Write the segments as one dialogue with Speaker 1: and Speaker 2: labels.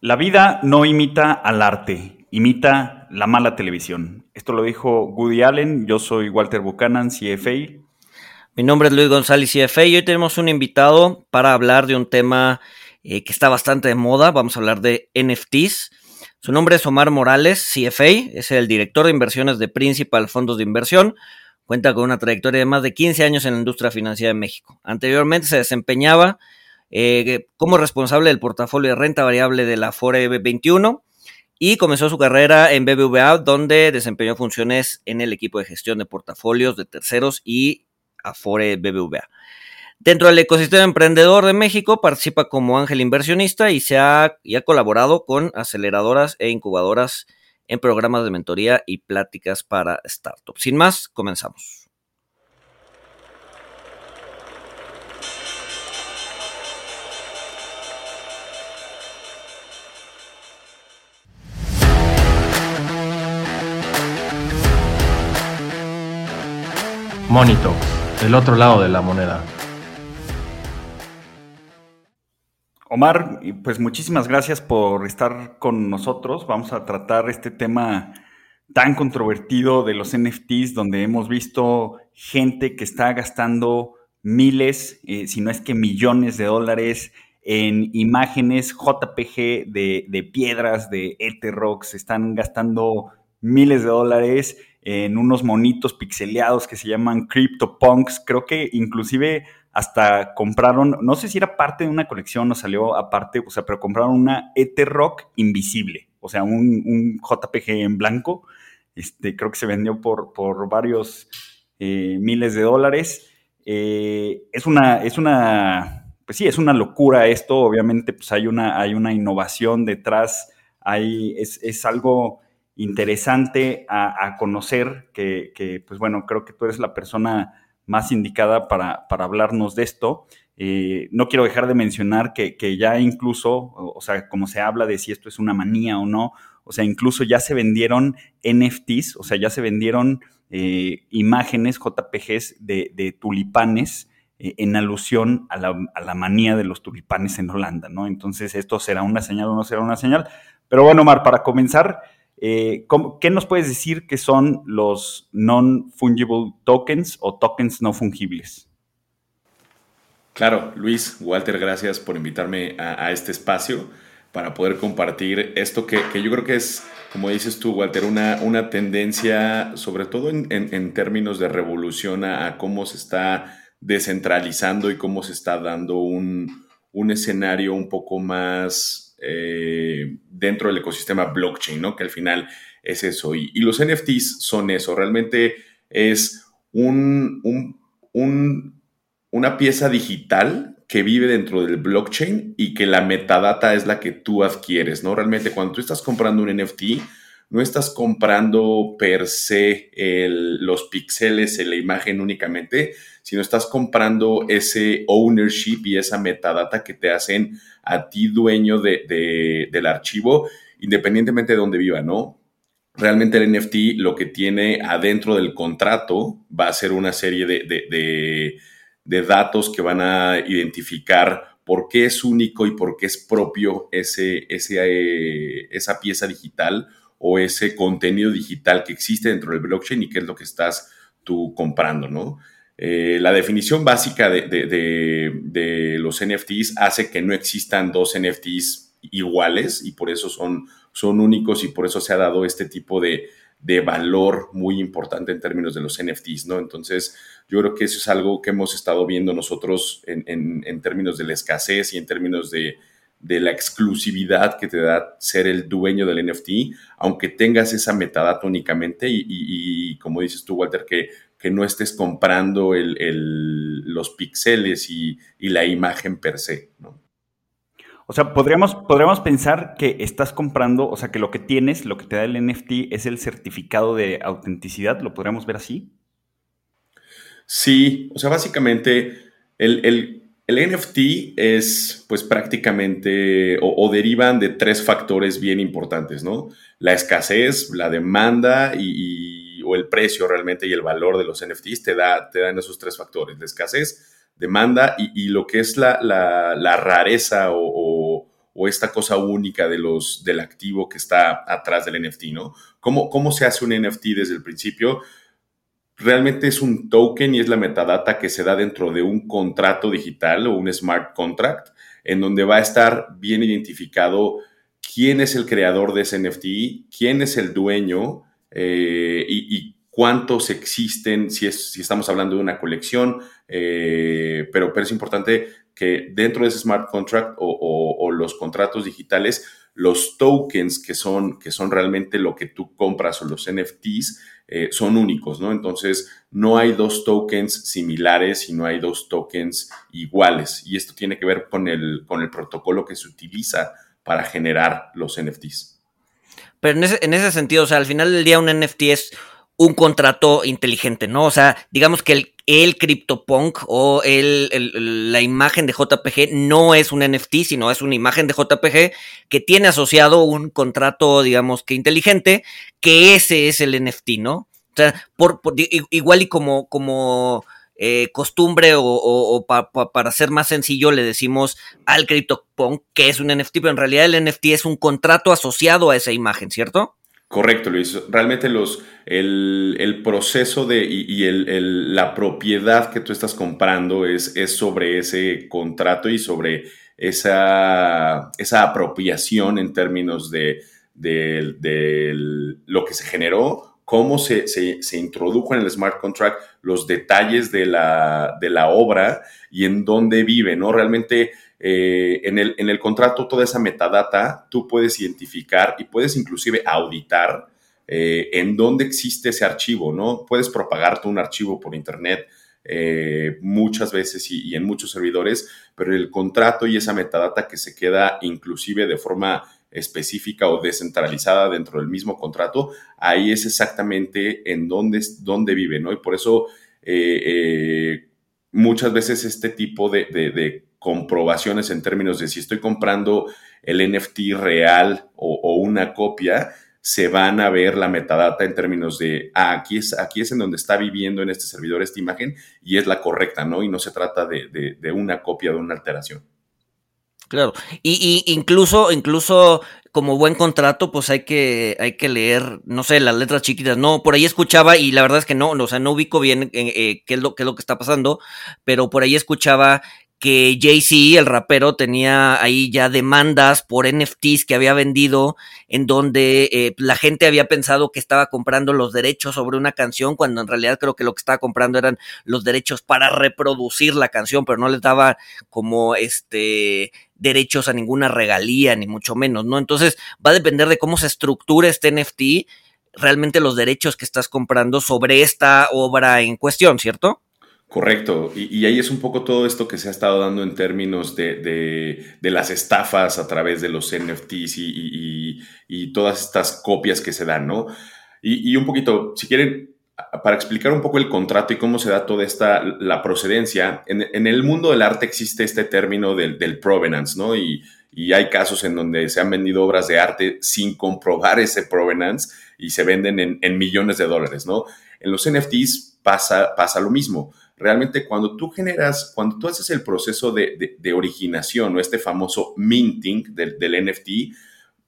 Speaker 1: La vida no imita al arte, imita la mala televisión. Esto lo dijo Woody Allen, yo soy Walter Buchanan, CFA.
Speaker 2: Mi nombre es Luis González, CFA, y hoy tenemos un invitado para hablar de un tema eh, que está bastante de moda. Vamos a hablar de NFTs. Su nombre es Omar Morales, CFA, es el director de inversiones de Principal Fondos de Inversión. Cuenta con una trayectoria de más de 15 años en la industria financiera de México. Anteriormente se desempeñaba eh, como responsable del portafolio de renta variable de la Afore 21 y comenzó su carrera en BBVA, donde desempeñó funciones en el equipo de gestión de portafolios de terceros y Afore BBVA. Dentro del ecosistema emprendedor de México participa como ángel inversionista y, se ha, y ha colaborado con aceleradoras e incubadoras en programas de mentoría y pláticas para startups. Sin más, comenzamos.
Speaker 3: Monito, el otro lado de la moneda.
Speaker 1: Omar, pues muchísimas gracias por estar con nosotros. Vamos a tratar este tema tan controvertido de los NFTs, donde hemos visto gente que está gastando miles, eh, si no es que millones de dólares en imágenes JPG de, piedras, de Etherox, están gastando miles de dólares en unos monitos pixeleados que se llaman CryptoPunks. Creo que inclusive hasta compraron, no sé si era parte de una colección o salió aparte, o sea, pero compraron una Etherrock invisible, o sea, un, JPG en blanco. Este, creo que se vendió por, por varios eh, miles de dólares. Eh, es una, es una, pues sí, es una locura esto. Obviamente, pues hay una, hay una innovación detrás. Hay, es, es algo interesante a, conocer, que, pues bueno, creo que tú eres la persona más indicada para, hablarnos de esto. Eh, no quiero dejar de mencionar que, ya incluso, o, sea, como se habla de si esto es una manía o no, o sea, incluso ya se vendieron NFTs, o sea, ya se vendieron eh, imágenes JPGs de, tulipanes eh, en alusión a la, a la, manía de los tulipanes en Holanda, ¿no? Entonces, esto será una señal o no será una señal. Pero bueno, Omar, para comenzar, eh, ¿Qué nos puedes decir que son los non-fungible tokens o tokens no fungibles?
Speaker 4: Claro, Luis, Walter, gracias por invitarme a, este espacio para poder compartir esto que, yo creo que es, como dices tú, Walter, una, una tendencia, sobre todo en, términos de revolución a, cómo se está descentralizando y cómo se está dando un, un escenario un poco más eh, dentro del ecosistema blockchain, ¿no? Que al final es eso. Y, los NFTs son eso. Realmente es un, una pieza digital que vive dentro del blockchain y que la metadata es la que tú adquieres, ¿no? Realmente cuando tú estás comprando un NFT, no estás comprando per se los píxeles en la imagen únicamente, sino estás comprando ese ownership y esa metadata que te hacen a ti dueño del archivo, independientemente de dónde viva, ¿no? Realmente el NFT lo que tiene adentro del contrato va a ser una serie de, datos que van a identificar por qué es único y por qué es propio ese, ese, eh, esa pieza digital o ese contenido digital que existe dentro del blockchain y qué es lo que estás tú comprando, ¿no? Eh, la definición básica de, los NFTs hace que no existan dos NFTs iguales y por eso son, son únicos y por eso se ha dado este tipo de, valor muy importante en términos de los NFTs, ¿no? Entonces, yo creo que eso es algo que hemos estado viendo nosotros en términos de la escasez y en términos de, de la exclusividad que te da ser el dueño del NFT, aunque tengas esa metadata únicamente y, como dices tú, Walter, que, que no estés comprando los píxeles y, la imagen per se, ¿no?
Speaker 1: O sea, podríamos, podríamos pensar que estás comprando, o sea, que lo que tienes, lo que te da el NFT es el certificado de autenticidad, ¿lo podríamos ver así?
Speaker 4: Sí, o sea, básicamente el el NFT es pues prácticamente o, derivan de tres factores bien importantes, ¿no? La escasez, la demanda y, o el precio realmente y el valor de los NFTs te, da, te dan esos tres factores, la escasez, demanda y, lo que es la, rareza o, o esta cosa única de los, del activo que está atrás del NFT, ¿no? ¿Cómo, ¿Cómo se hace un NFT desde el principio? Realmente es un token y es la metadata que se da dentro de un contrato digital o un smart contract, en donde va a estar bien identificado quién es el creador de ese NFT, quién es el dueño eh, y, cuántos existen, si, es, si estamos hablando de una colección, eh, pero, pero es importante que dentro de ese smart contract o, los contratos digitales, los tokens que son, que son realmente lo que tú compras o los NFTs eh, son únicos, ¿no? Entonces, no hay dos tokens similares y no hay dos tokens iguales. Y esto tiene que ver con el, con el protocolo que se utiliza para generar los NFTs.
Speaker 2: Pero en ese, en ese sentido, o sea, al final del día un NFT es un contrato inteligente, ¿no? O sea, digamos que el, el CryptoPunk o el, la imagen de JPG no es un NFT, sino es una imagen de JPG que tiene asociado un contrato, digamos que inteligente, que ese es el NFT, ¿no? O sea, por, igual y como, como eh, costumbre o, para ser más sencillo le decimos al CryptoPunk que es un NFT, pero en realidad el NFT es un contrato asociado a esa imagen, ¿cierto?
Speaker 4: Correcto, Luis. Realmente los, el, proceso de, y, el, la propiedad que tú estás comprando es, es sobre ese contrato y sobre esa, esa apropiación en términos de, de, lo que se generó, cómo se, se, introdujo en el smart contract, los detalles de la, de la obra y en dónde vive, ¿no? Realmente eh, en, el, en el contrato toda esa metadata tú puedes identificar y puedes inclusive auditar eh, en dónde existe ese archivo, ¿no? Puedes propagarte un archivo por internet eh, muchas veces y, en muchos servidores, pero el contrato y esa metadata que se queda inclusive de forma específica o descentralizada dentro del mismo contrato, ahí es exactamente en dónde, dónde vive, ¿no? Y por eso muchas veces este tipo de comprobaciones en términos de si estoy comprando el NFT real o, una copia, se van a ver la metadata en términos de, ah, aquí es, aquí es en donde está viviendo en este servidor esta imagen y es la correcta, ¿no? Y no se trata de, una copia, de una alteración.
Speaker 2: Claro, y, incluso, incluso como buen contrato, pues hay que, hay que leer, no sé, las letras chiquitas. No, por ahí escuchaba, y la verdad es que no, o sea, no ubico bien eh, eh, qué, es lo, qué es lo que está pasando, pero por ahí escuchaba que Jay-Z, el rapero, tenía ahí ya demandas por NFTs que había vendido, en donde eh, la gente había pensado que estaba comprando los derechos sobre una canción, cuando en realidad creo que lo que estaba comprando eran los derechos para reproducir la canción, pero no les daba como este derechos a ninguna regalía, ni mucho menos, ¿no? Entonces va a depender de cómo se estructura este NFT, realmente los derechos que estás comprando sobre esta obra en cuestión, ¿cierto?
Speaker 4: Correcto, y, ahí es un poco todo esto que se ha estado dando en términos de, las estafas a través de los NFTs y, todas estas copias que se dan, ¿no? Y, un poquito, si quieren, para explicar un poco el contrato y cómo se da toda esta, la procedencia, en, el mundo del arte existe este término del, provenance, ¿no? Y, hay casos en donde se han vendido obras de arte sin comprobar ese provenance y se venden en, en millones de dólares, ¿no? En los NFTs pasa, pasa lo mismo realmente cuando tú generas, cuando tú haces el proceso de, originación o este famoso minting del, NFT,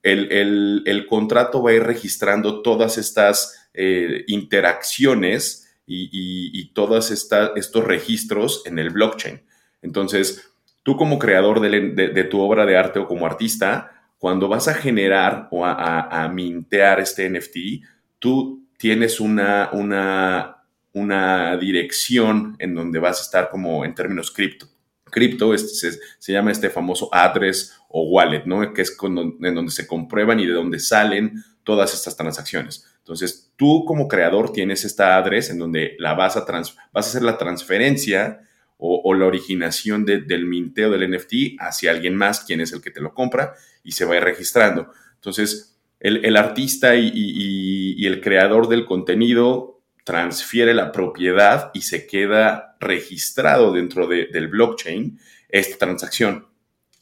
Speaker 4: el, contrato va a ir registrando todas estas eh, interacciones y, todos estos registros en el blockchain. Entonces, tú como creador de, tu obra de arte o como artista, cuando vas a generar o a, a mintear este NFT, tú tienes una, una una dirección en donde vas a estar como en términos cripto. Cripto se, se, llama este famoso address o wallet, ¿no? Que es en donde se comprueban y de donde salen todas estas transacciones. Entonces, tú como creador tienes esta address en donde la vas a, vas a hacer la transferencia o, la originación del minteo del NFT hacia alguien más, quien es el que te lo compra, y se va a ir registrando. Entonces, el, artista y, el creador del contenido transfiere la propiedad y se queda registrado dentro del blockchain esta transacción.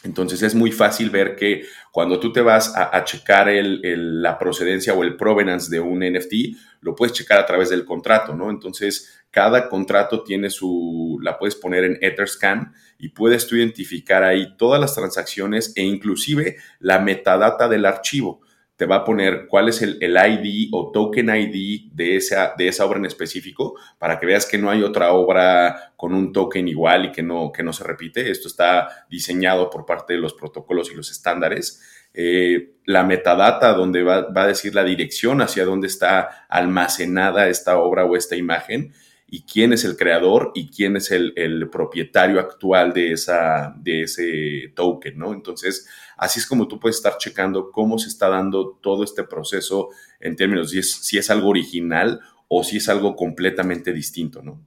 Speaker 4: Entonces es muy fácil ver que cuando tú te vas a, checar la procedencia o el provenance de un NFT, lo puedes checar a través del contrato, ¿no? Entonces cada contrato tiene su, la puedes poner en Etherscan y puedes tú identificar ahí todas las transacciones e inclusive la metadata del archivo te va a poner cuál es el, ID o token ID de esa, de esa obra en específico para que veas que no hay otra obra con un token igual y que no, que no se repite. Esto está diseñado por parte de los protocolos y los estándares. Eh, la metadata, donde va, va, a decir la dirección hacia dónde está almacenada esta obra o esta imagen y quién es el creador y quién es el, propietario actual de, esa, de ese token, ¿no? Entonces, así es como tú puedes estar checando cómo se está dando todo este proceso en términos de si es algo original o si es algo completamente distinto, ¿no?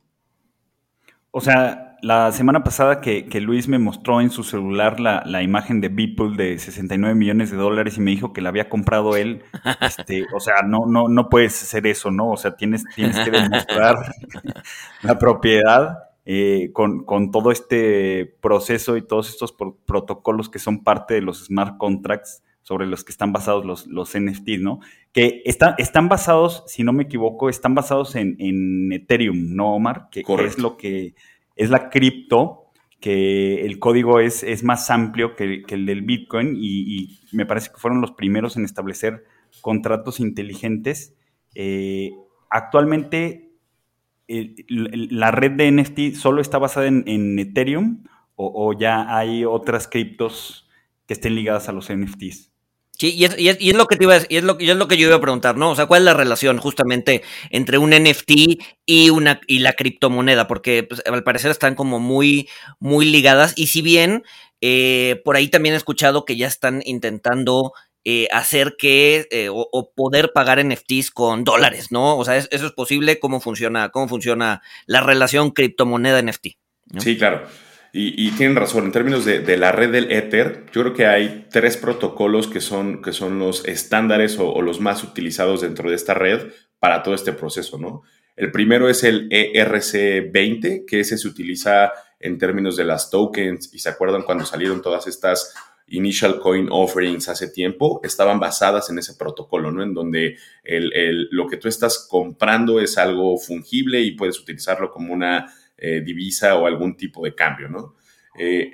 Speaker 1: O sea, la semana pasada que, Luis me mostró en su celular la, imagen de Beeple de 69 millones de dólares y me dijo que la había comprado él, este, o sea, no, no, no puedes hacer eso, ¿no? O sea, tienes, tienes que demostrar la propiedad eh, con, todo este proceso y todos estos protocolos que son parte de los smart contracts sobre los que están basados los, los NFTs, ¿no? Que están basados, si no me equivoco, están basados en, Ethereum, ¿no, Omar? Que, es lo que es la cripto, que el código es, es más amplio que, el del Bitcoin y, me parece que fueron los primeros en establecer contratos inteligentes. Eh, actualmente, la red de NFT solo está basada en, Ethereum o ya hay otras criptos que estén ligadas a los NFTs.
Speaker 2: Sí, y es, lo que te iba a, y es lo, es lo que yo iba a preguntar, ¿no? O sea, ¿cuál es la relación justamente entre un NFT y una y la criptomoneda? Porque pues, al parecer están como muy, muy ligadas. Y si bien eh, por ahí también he escuchado que ya están intentando eh, hacer que eh, o, poder pagar NFTs con dólares, ¿no? O sea, ¿eso es posible? ¿Cómo funciona, cómo funciona la relación criptomoneda-NFT?
Speaker 4: Sí, claro. Y, tienen razón, en términos de, la red del Ether, yo creo que hay tres protocolos que son, que son los estándares o, los más utilizados dentro de esta red para todo este proceso, ¿no? El primero es el ERC20, que ese se utiliza en términos de las tokens, y se acuerdan cuando salieron todas estas initial coin offerings hace tiempo, estaban basadas en ese protocolo, ¿no? En donde el, lo que tú estás comprando es algo fungible y puedes utilizarlo como una eh, divisa o algún tipo de cambio, ¿no?
Speaker 1: Eh,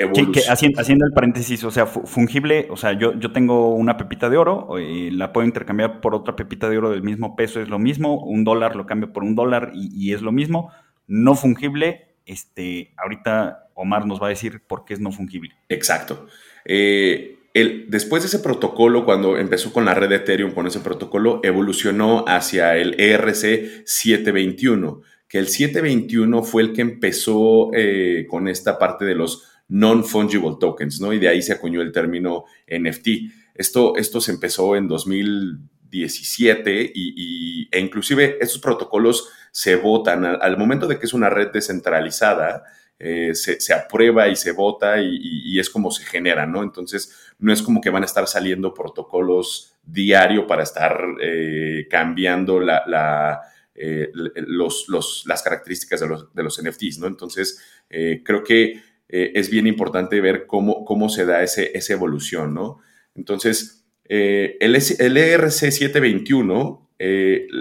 Speaker 1: haciendo, el paréntesis, o sea, fungible, o sea, yo, yo tengo una pepita de oro y la puedo intercambiar por otra pepita de oro del mismo peso, es lo mismo, un dólar lo cambio por un dólar y, es lo mismo. No fungible, este, ahorita Omar nos va a decir por qué es no fungible.
Speaker 4: Exacto. Eh, el, después de ese protocolo, cuando empezó con la red de Ethereum, con ese protocolo, evolucionó hacia el ERC 721 que el 721 fue el que empezó eh, con esta parte de los non-fungible tokens, ¿no? Y de ahí se acuñó el término NFT. Esto, esto se empezó en 2017 y, e inclusive estos protocolos se votan al, momento de que es una red descentralizada. Eh, se, aprueba y se vota y, es como se genera, ¿no? Entonces, no es como que van a estar saliendo protocolos diario para estar eh, cambiando la eh, los, las características de los, de los, NFTs, ¿no? Entonces, eh, creo que eh, es bien importante ver cómo, cómo se da ese, esa evolución, ¿no? Entonces, el, el ERC721,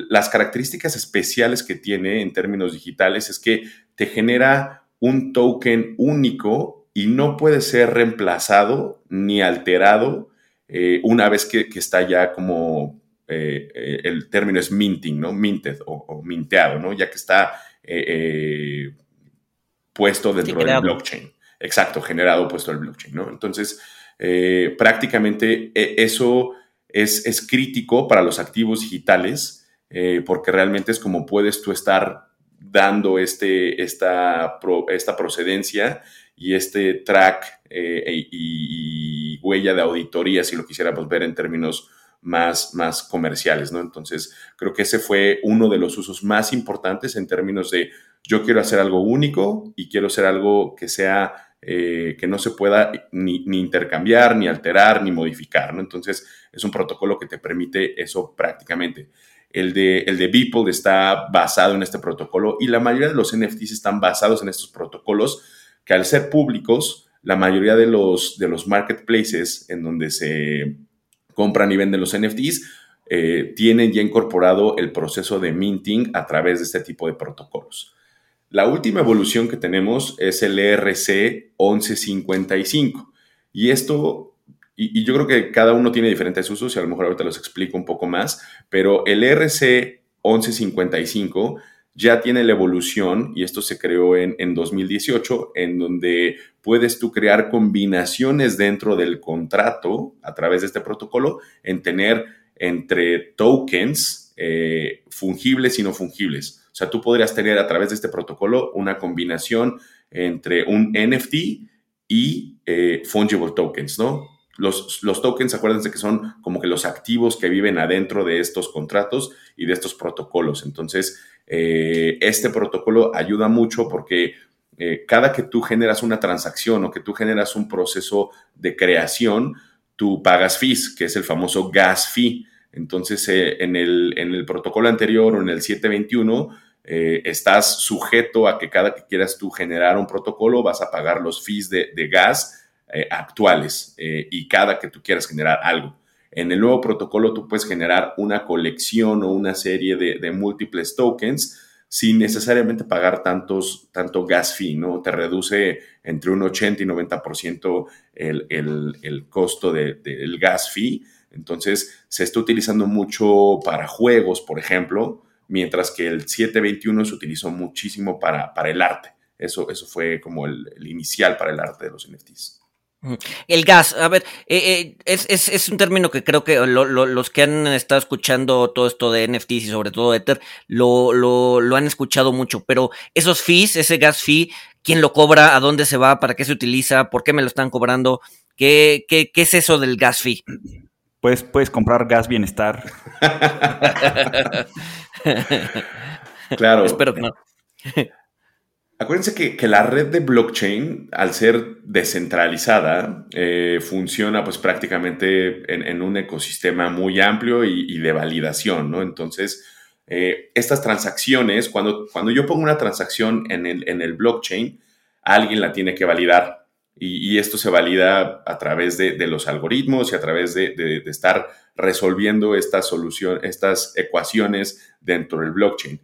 Speaker 4: las características especiales que tiene en términos digitales es que te genera un token único y no puede ser reemplazado ni alterado una vez que, que está ya como eh, eh, el término es minting, ¿no? Minted o, minteado, ¿no? Ya que está eh, puesto dentro del blockchain. Exacto, generado puesto el blockchain, ¿no? Entonces, prácticamente eso es, es, crítico para los activos digitales porque realmente es como puedes tú estar dando este, esta, esta procedencia y este track y, y, huella de auditoría, si lo quisiéramos ver en términos más, más comerciales, ¿no? Entonces, creo que ese fue uno de los usos más importantes en términos de yo quiero hacer algo único y quiero hacer algo que sea, eh, que no se pueda ni, intercambiar, ni alterar, ni modificar, ¿no? Entonces, es un protocolo que te permite eso prácticamente. El de, el de Beeple está basado en este protocolo y la mayoría de los NFTs están basados en estos protocolos que al ser públicos la mayoría de los, de los marketplaces en donde se compran y venden los NFTs eh, tienen ya incorporado el proceso de minting a través de este tipo de protocolos. La última evolución que tenemos es el ERC 1155. Y esto, y, yo creo que cada uno tiene diferentes usos y a lo mejor ahorita los explico un poco más, pero el ERC 1155 ya tiene la evolución, y esto se creó en, en 2018, en donde puedes tú crear combinaciones dentro del contrato a través de este protocolo en tener entre tokens eh, fungibles y no fungibles. O sea, tú podrías tener a través de este protocolo una combinación entre un NFT y eh, fungible tokens, ¿no? Los, los, tokens, acuérdense que son como que los activos que viven adentro de estos contratos y de estos protocolos. Entonces, eh, este protocolo ayuda mucho porque cada que tú generas una transacción o que tú generas un proceso de creación, tú pagas fees, que es el famoso gas fee. Entonces, eh, en, el, en, el, protocolo anterior o en el 721, eh, estás sujeto a que cada que quieras tú generar un protocolo, vas a pagar los fees de, gas eh, actuales y cada que tú quieras generar algo. En el nuevo protocolo, tú puedes generar una colección o una serie de, múltiples tokens sin necesariamente pagar tantos, tanto gas fee, ¿no? Te reduce entre un 80 y 90% el, el, el costo del gas fee entonces, se está utilizando mucho para juegos, por ejemplo, mientras que el 721 se utilizó muchísimo para, el arte. Eso, eso fue como el, inicial para el arte de los NFTs.
Speaker 2: El gas, a ver, eh, eh, es, un término que creo que los que han estado escuchando todo esto de NFTs y sobre todo Ether lo, lo, han escuchado mucho, pero esos fees, ese gas fee, ¿quién lo cobra? ¿A dónde se va? ¿Para qué se utiliza? ¿Por qué me lo están cobrando? ¿Qué, qué, qué es eso del gas fee?
Speaker 1: Puedes, comprar gas bienestar.
Speaker 4: claro.
Speaker 2: Espero que no.
Speaker 4: Acuérdense que, la red de blockchain, al ser descentralizada, eh, funciona pues prácticamente en, un ecosistema muy amplio y, de validación, ¿no? Entonces, eh, estas transacciones, cuando, cuando yo pongo una transacción en el, en el blockchain, alguien la tiene que validar. Y, esto se valida a través de, los algoritmos y a través de, estar resolviendo estas soluciones, estas ecuaciones dentro del blockchain.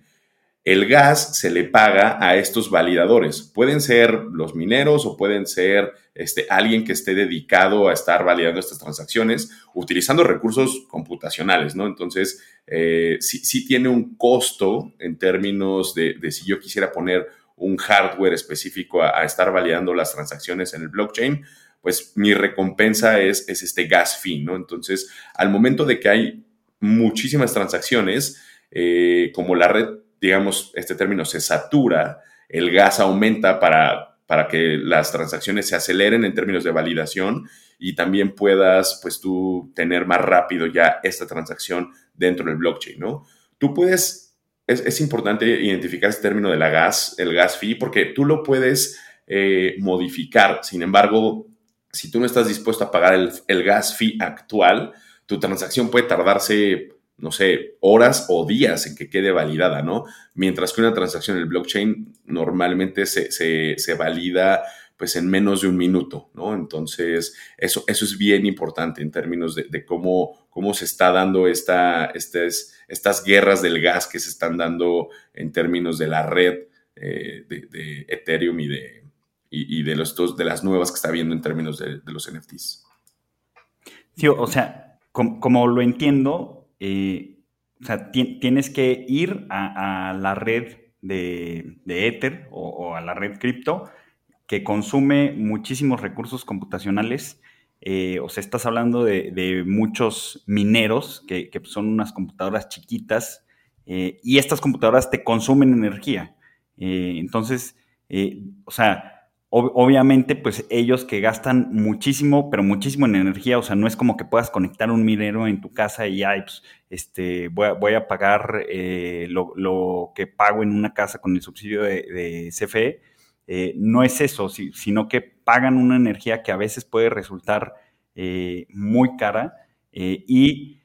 Speaker 4: El gas se le paga a estos validadores. Pueden ser los mineros o pueden ser este, alguien que esté dedicado a estar validando estas transacciones utilizando recursos computacionales, ¿no? Entonces, eh, sí, tiene un costo en términos de, si yo quisiera poner un hardware específico a, estar validando las transacciones en el blockchain, pues mi recompensa es, es este gas fee, ¿no? Entonces, al momento de que hay muchísimas transacciones, eh, como la red, digamos, este término se satura, el gas aumenta para, para que las transacciones se aceleren en términos de validación y también puedas, pues tú, tener más rápido ya esta transacción dentro del blockchain, ¿no? Tú puedes es, importante identificar este término de la gas, el gas fee, porque tú lo puedes eh, modificar. Sin embargo, si tú no estás dispuesto a pagar el, gas fee actual, tu transacción puede tardarse, no sé, horas o días en que quede validada, ¿no? Mientras que una transacción en el blockchain normalmente se, se valida pues en menos de un minuto, ¿no? Entonces, eso, eso es bien importante en términos de, cómo, cómo se está dando esta, estas, estas guerras del gas que se están dando en términos de la red eh, de, Ethereum y de, y, de, los, de las nuevas que está viendo en términos de, los NFTs.
Speaker 1: Sí, o sea, como, lo entiendo, eh, o sea, tienes que ir a, la red de, Ether o, a la red cripto que consume muchísimos recursos computacionales. Eh, o sea, estás hablando de, muchos mineros que, son unas computadoras chiquitas eh, y estas computadoras te consumen energía. Entonces, o sea, obviamente, pues ellos que gastan muchísimo, pero muchísimo en energía, o sea, no es como que puedas conectar un minero en tu casa y ya, pues, este, voy a, pagar lo, que pago en una casa con el subsidio de, CFE eh, no es eso, sino que pagan una energía que a veces puede resultar eh, muy cara eh, y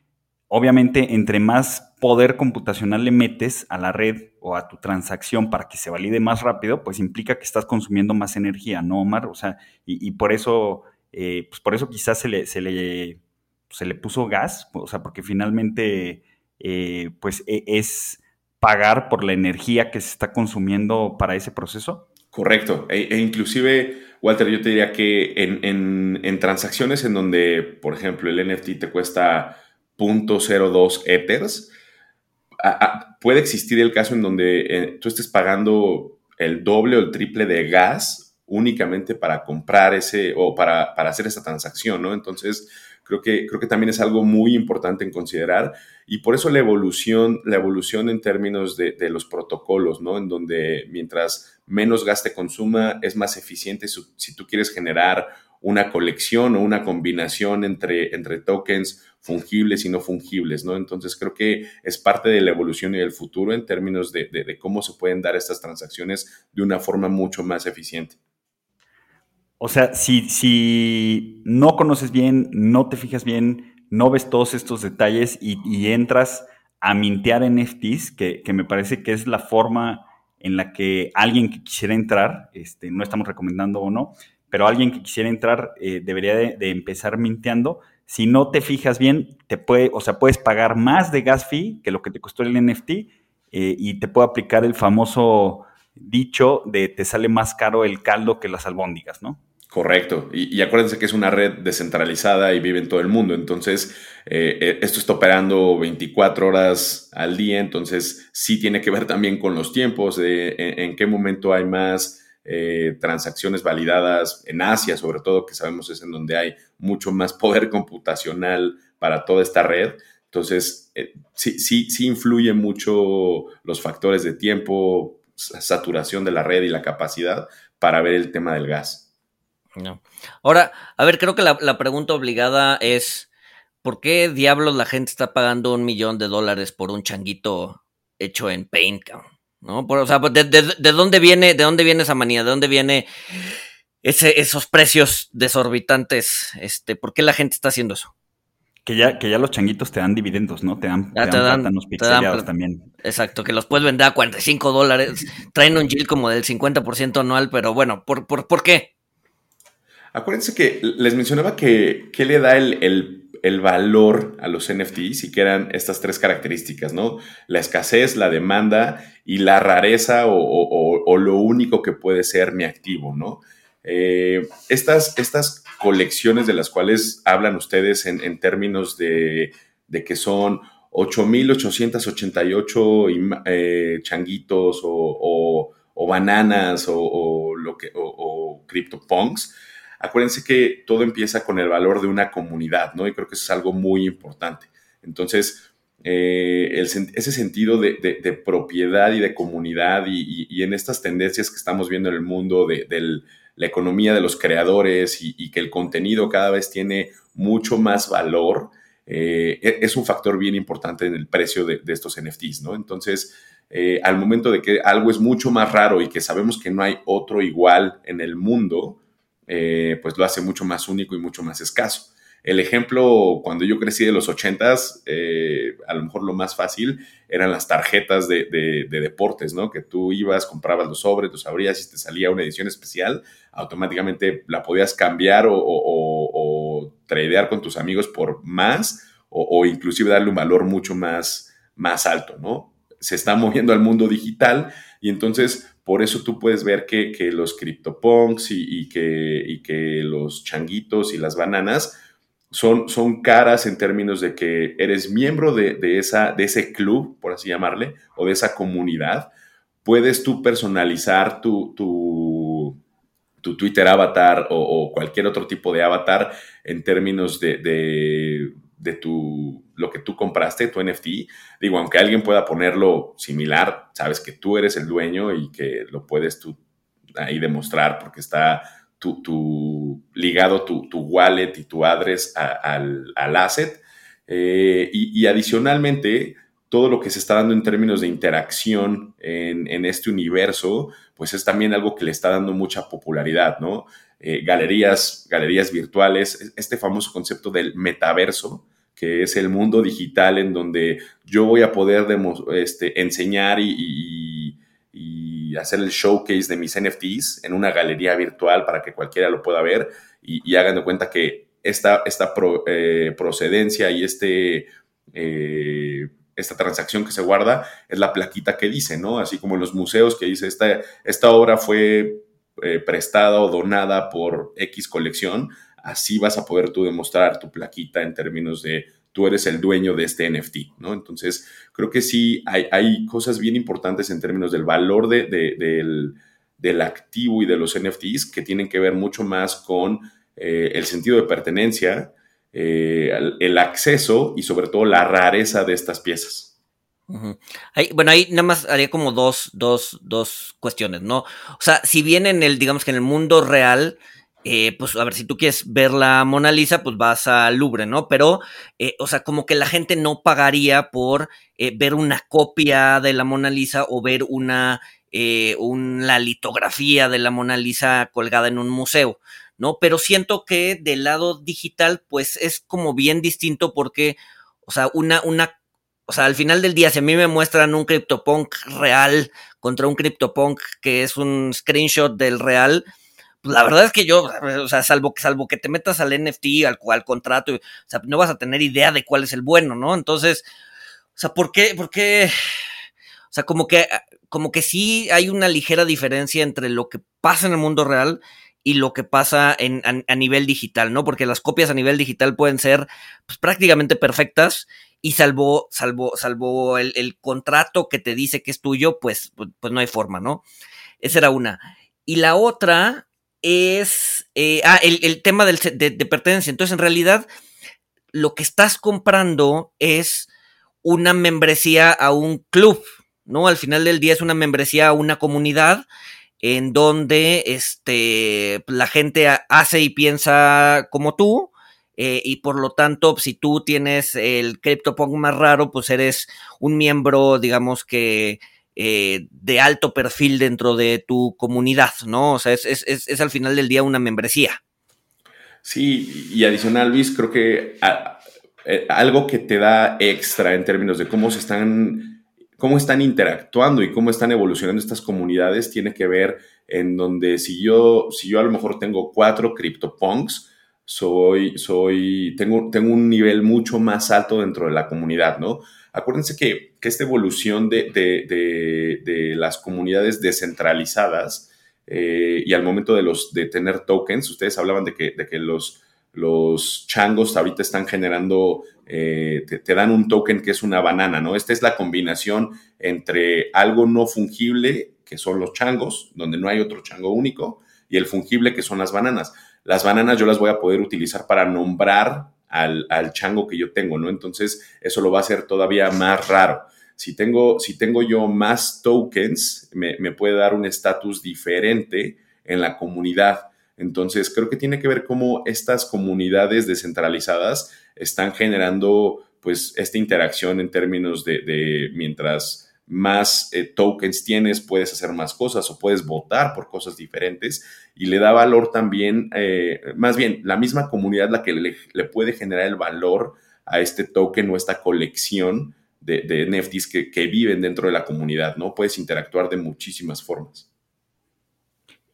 Speaker 1: obviamente, entre más poder computacional le metes a la red o a tu transacción para que se valide más rápido, pues implica que estás consumiendo más energía, ¿no, Omar? O sea, y, por eso, eh, pues por eso quizás se le, se le, se le puso gas, o sea, porque finalmente, eh, pues e, es pagar por la energía que se está consumiendo para ese proceso.
Speaker 4: Correcto. E, e inclusive, Walter, yo te diría que en, en transacciones en donde, por ejemplo, el NFT te cuesta 0.02 Ethers, puede existir el caso en donde eh, tú estés pagando el doble o el triple de gas únicamente para comprar ese o para, hacer esa transacción, ¿no? Entonces, creo que, creo que también es algo muy importante en considerar y por eso la evolución, la evolución en términos de, de los protocolos, ¿no? En donde mientras menos gas te consuma, es más eficiente si tú quieres generar una colección o una combinación entre, entre tokens fungibles y no fungibles, ¿no? Entonces creo que es parte de la evolución y del futuro en términos de, cómo se pueden dar estas transacciones de una forma mucho más eficiente.
Speaker 1: O sea, si, si no conoces bien, no te fijas bien, no ves todos estos detalles y, entras a mintear NFTs, que, que me parece que es la forma en la que alguien que quisiera entrar, este, no estamos recomendando o no, pero alguien que quisiera entrar eh, debería de, empezar minteando. Si no te fijas bien, te puede, o sea, puedes pagar más de gas fee que lo que te costó el NFT eh, y te puede aplicar el famoso dicho de te sale más caro el caldo que las albóndigas, ¿no?
Speaker 4: Correcto. Y, acuérdense que es una red descentralizada y vive en todo el mundo. Entonces, eh, esto está operando 24 horas al día. Entonces, sí tiene que ver también con los tiempos, en qué momento hay más eh, transacciones validadas en Asia, sobre todo, que sabemos es en donde hay mucho más poder computacional para toda esta red. Entonces, eh, sí, sí, sí influye mucho los factores de tiempo, saturación de la red y la capacidad para ver el tema del gas.
Speaker 2: No. Ahora, a ver, creo que la, la pregunta obligada es, ¿por qué diablos la gente está pagando un millón de dólares por un changuito hecho en Paint? ¿No? o sea, pues, de, dónde viene, ¿de dónde viene esa manía? ¿De dónde viene ese, esos precios desorbitantes? Este, ¿Por qué la gente está haciendo eso?
Speaker 1: Que ya, que ya los changuitos te dan dividendos, ¿no? Te dan, te, dan, también.
Speaker 2: Exacto, que los puedes vender a 45 dólares. Traen un yield como del 50% anual, pero bueno, ¿por, por, por qué?
Speaker 4: Acuérdense que les mencionaba que, que le da el, el el valor a los NFTs y que eran estas tres características, ¿no? La escasez, la demanda y la rareza o, lo único que puede ser mi activo, ¿no? Eh, estas, estas colecciones de las cuales hablan ustedes en, términos de, que son 8.888 eh, changuitos o, bananas o, lo que, o, CryptoPunks, acuérdense que todo empieza con el valor de una comunidad, ¿no? Y creo que eso es algo muy importante. Entonces, eh, ese sentido de, propiedad y de comunidad y, en estas tendencias que estamos viendo en el mundo de, la economía de los creadores y, que el contenido cada vez tiene mucho más valor, eh, e, es un factor bien importante en el precio de, estos NFTs, ¿no? Entonces, eh, al momento de que algo es mucho más raro y que sabemos que no hay otro igual en el mundo, eh, pues lo hace mucho más único y mucho más escaso. El ejemplo, cuando yo crecí de los ochentas, eh, a lo mejor lo más fácil eran las tarjetas de, deportes, ¿no? Que tú ibas, comprabas los sobres, los abrías y te salía una edición especial, automáticamente la podías cambiar o, tradear con tus amigos por más o, inclusive darle un valor mucho más, más alto, ¿no? Se está moviendo al mundo digital y entonces por eso tú puedes ver que, los CryptoPunks y, que, que los changuitos y las bananas son, son caras en términos de que eres miembro de, esa, de ese club, por así llamarle, o de esa comunidad. Puedes tú personalizar tu, tu, Twitter avatar o, cualquier otro tipo de avatar en términos de de tu, lo que tú compraste, tu NFT. Digo, aunque alguien pueda ponerlo similar, sabes que tú eres el dueño y que lo puedes tú ahí demostrar porque está tu, ligado tu, wallet y tu address al, asset. Eh, y, adicionalmente, todo lo que se está dando en términos de interacción en, este universo, pues es también algo que le está dando mucha popularidad, ¿no? Eh, galerías, galerías virtuales, este famoso concepto del metaverso, que es el mundo digital en donde yo voy a poder este, enseñar y, hacer el showcase de mis NFTs en una galería virtual para que cualquiera lo pueda ver y, hagan de cuenta que esta, esta eh, procedencia y este... Eh, esta transacción que se guarda es la plaquita que dice, ¿no? Así como en los museos que dice, esta, esta obra fue eh, prestada o donada por X colección, así vas a poder tú demostrar tu plaquita en términos de tú eres el dueño de este NFT, ¿no? Entonces, creo que sí hay, cosas bien importantes en términos del valor del, activo y de los NFTs que tienen que ver mucho más con eh, el sentido de pertenencia, eh, el acceso y sobre todo la rareza de estas piezas.
Speaker 2: bueno, ahí nada más haría como dos, dos, dos cuestiones, ¿no? O sea, si bien en el, digamos que en el mundo real, eh, pues a ver, si tú quieres ver la Mona Lisa, pues vas al Louvre, ¿no? Pero, eh, o sea, como que la gente no pagaría por ver una copia de la Mona Lisa o ver una, una litografía de la Mona Lisa colgada en un museo. ¿No? Pero siento que del lado digital, pues es como bien distinto porque, o sea, una, una, o sea, al final del día, si a mí me muestran un CryptoPunk real contra un CryptoPunk que es un screenshot del real, pues la verdad es que yo, o sea, salvo, salvo que te metas al NFT, al, al contrato, o sea, no vas a tener idea de cuál es el bueno, ¿no? Entonces, o sea, ¿por qué, por qué? O sea, como que, como que sí hay una ligera diferencia entre lo que pasa en el mundo real y lo que pasa en, a, nivel digital, ¿no? Porque las copias a nivel digital pueden ser pues, prácticamente perfectas y salvo, salvo, salvo el, contrato que te dice que es tuyo, pues, pues, pues no hay forma, ¿no? Esa era una. Y la otra es, eh, ah, el, tema del, de, de pertenencia. Entonces, en realidad, lo que estás comprando es una membresía a un club, ¿no? Al final del día es una membresía a una comunidad en donde este, la gente hace y piensa como tú, eh, y por lo tanto, si tú tienes el CryptoPunk más raro, pues eres un miembro, digamos que eh, de alto perfil dentro de tu comunidad, ¿no? O sea, es, es, es, al final del día una membresía.
Speaker 4: Sí, y adicional, Luis, creo que eh, algo que te da extra en términos de cómo se están cómo están interactuando y cómo están evolucionando estas comunidades tiene que ver en donde si yo, si yo a lo mejor tengo cuatro CryptoPunks, soy, soy, tengo, tengo un nivel mucho más alto dentro de la comunidad, ¿no? Acuérdense que, esta evolución de, de, las comunidades descentralizadas eh, y al momento de, los, de tener tokens, ustedes hablaban de que, de que los, los changos ahorita están generando eh, te, dan un token que es una banana, ¿no? Esta es la combinación entre algo no fungible, que son los changos, donde no hay otro chango único, y el fungible, que son las bananas. Las bananas yo las voy a poder utilizar para nombrar al, chango que yo tengo, ¿no? Entonces, eso lo va a hacer todavía más raro. Si tengo, si tengo yo más tokens, me, me puede dar un estatus diferente en la comunidad. Entonces, creo que tiene que ver cómo estas comunidades descentralizadas están generando pues esta interacción en términos de, mientras más eh, tokens tienes, puedes hacer más cosas o puedes votar por cosas diferentes y le da valor también, eh, más bien, la misma comunidad la que le, puede generar el valor a este token o esta colección de, de NFTs que, que, viven dentro de la comunidad, ¿no? Puedes interactuar de muchísimas formas.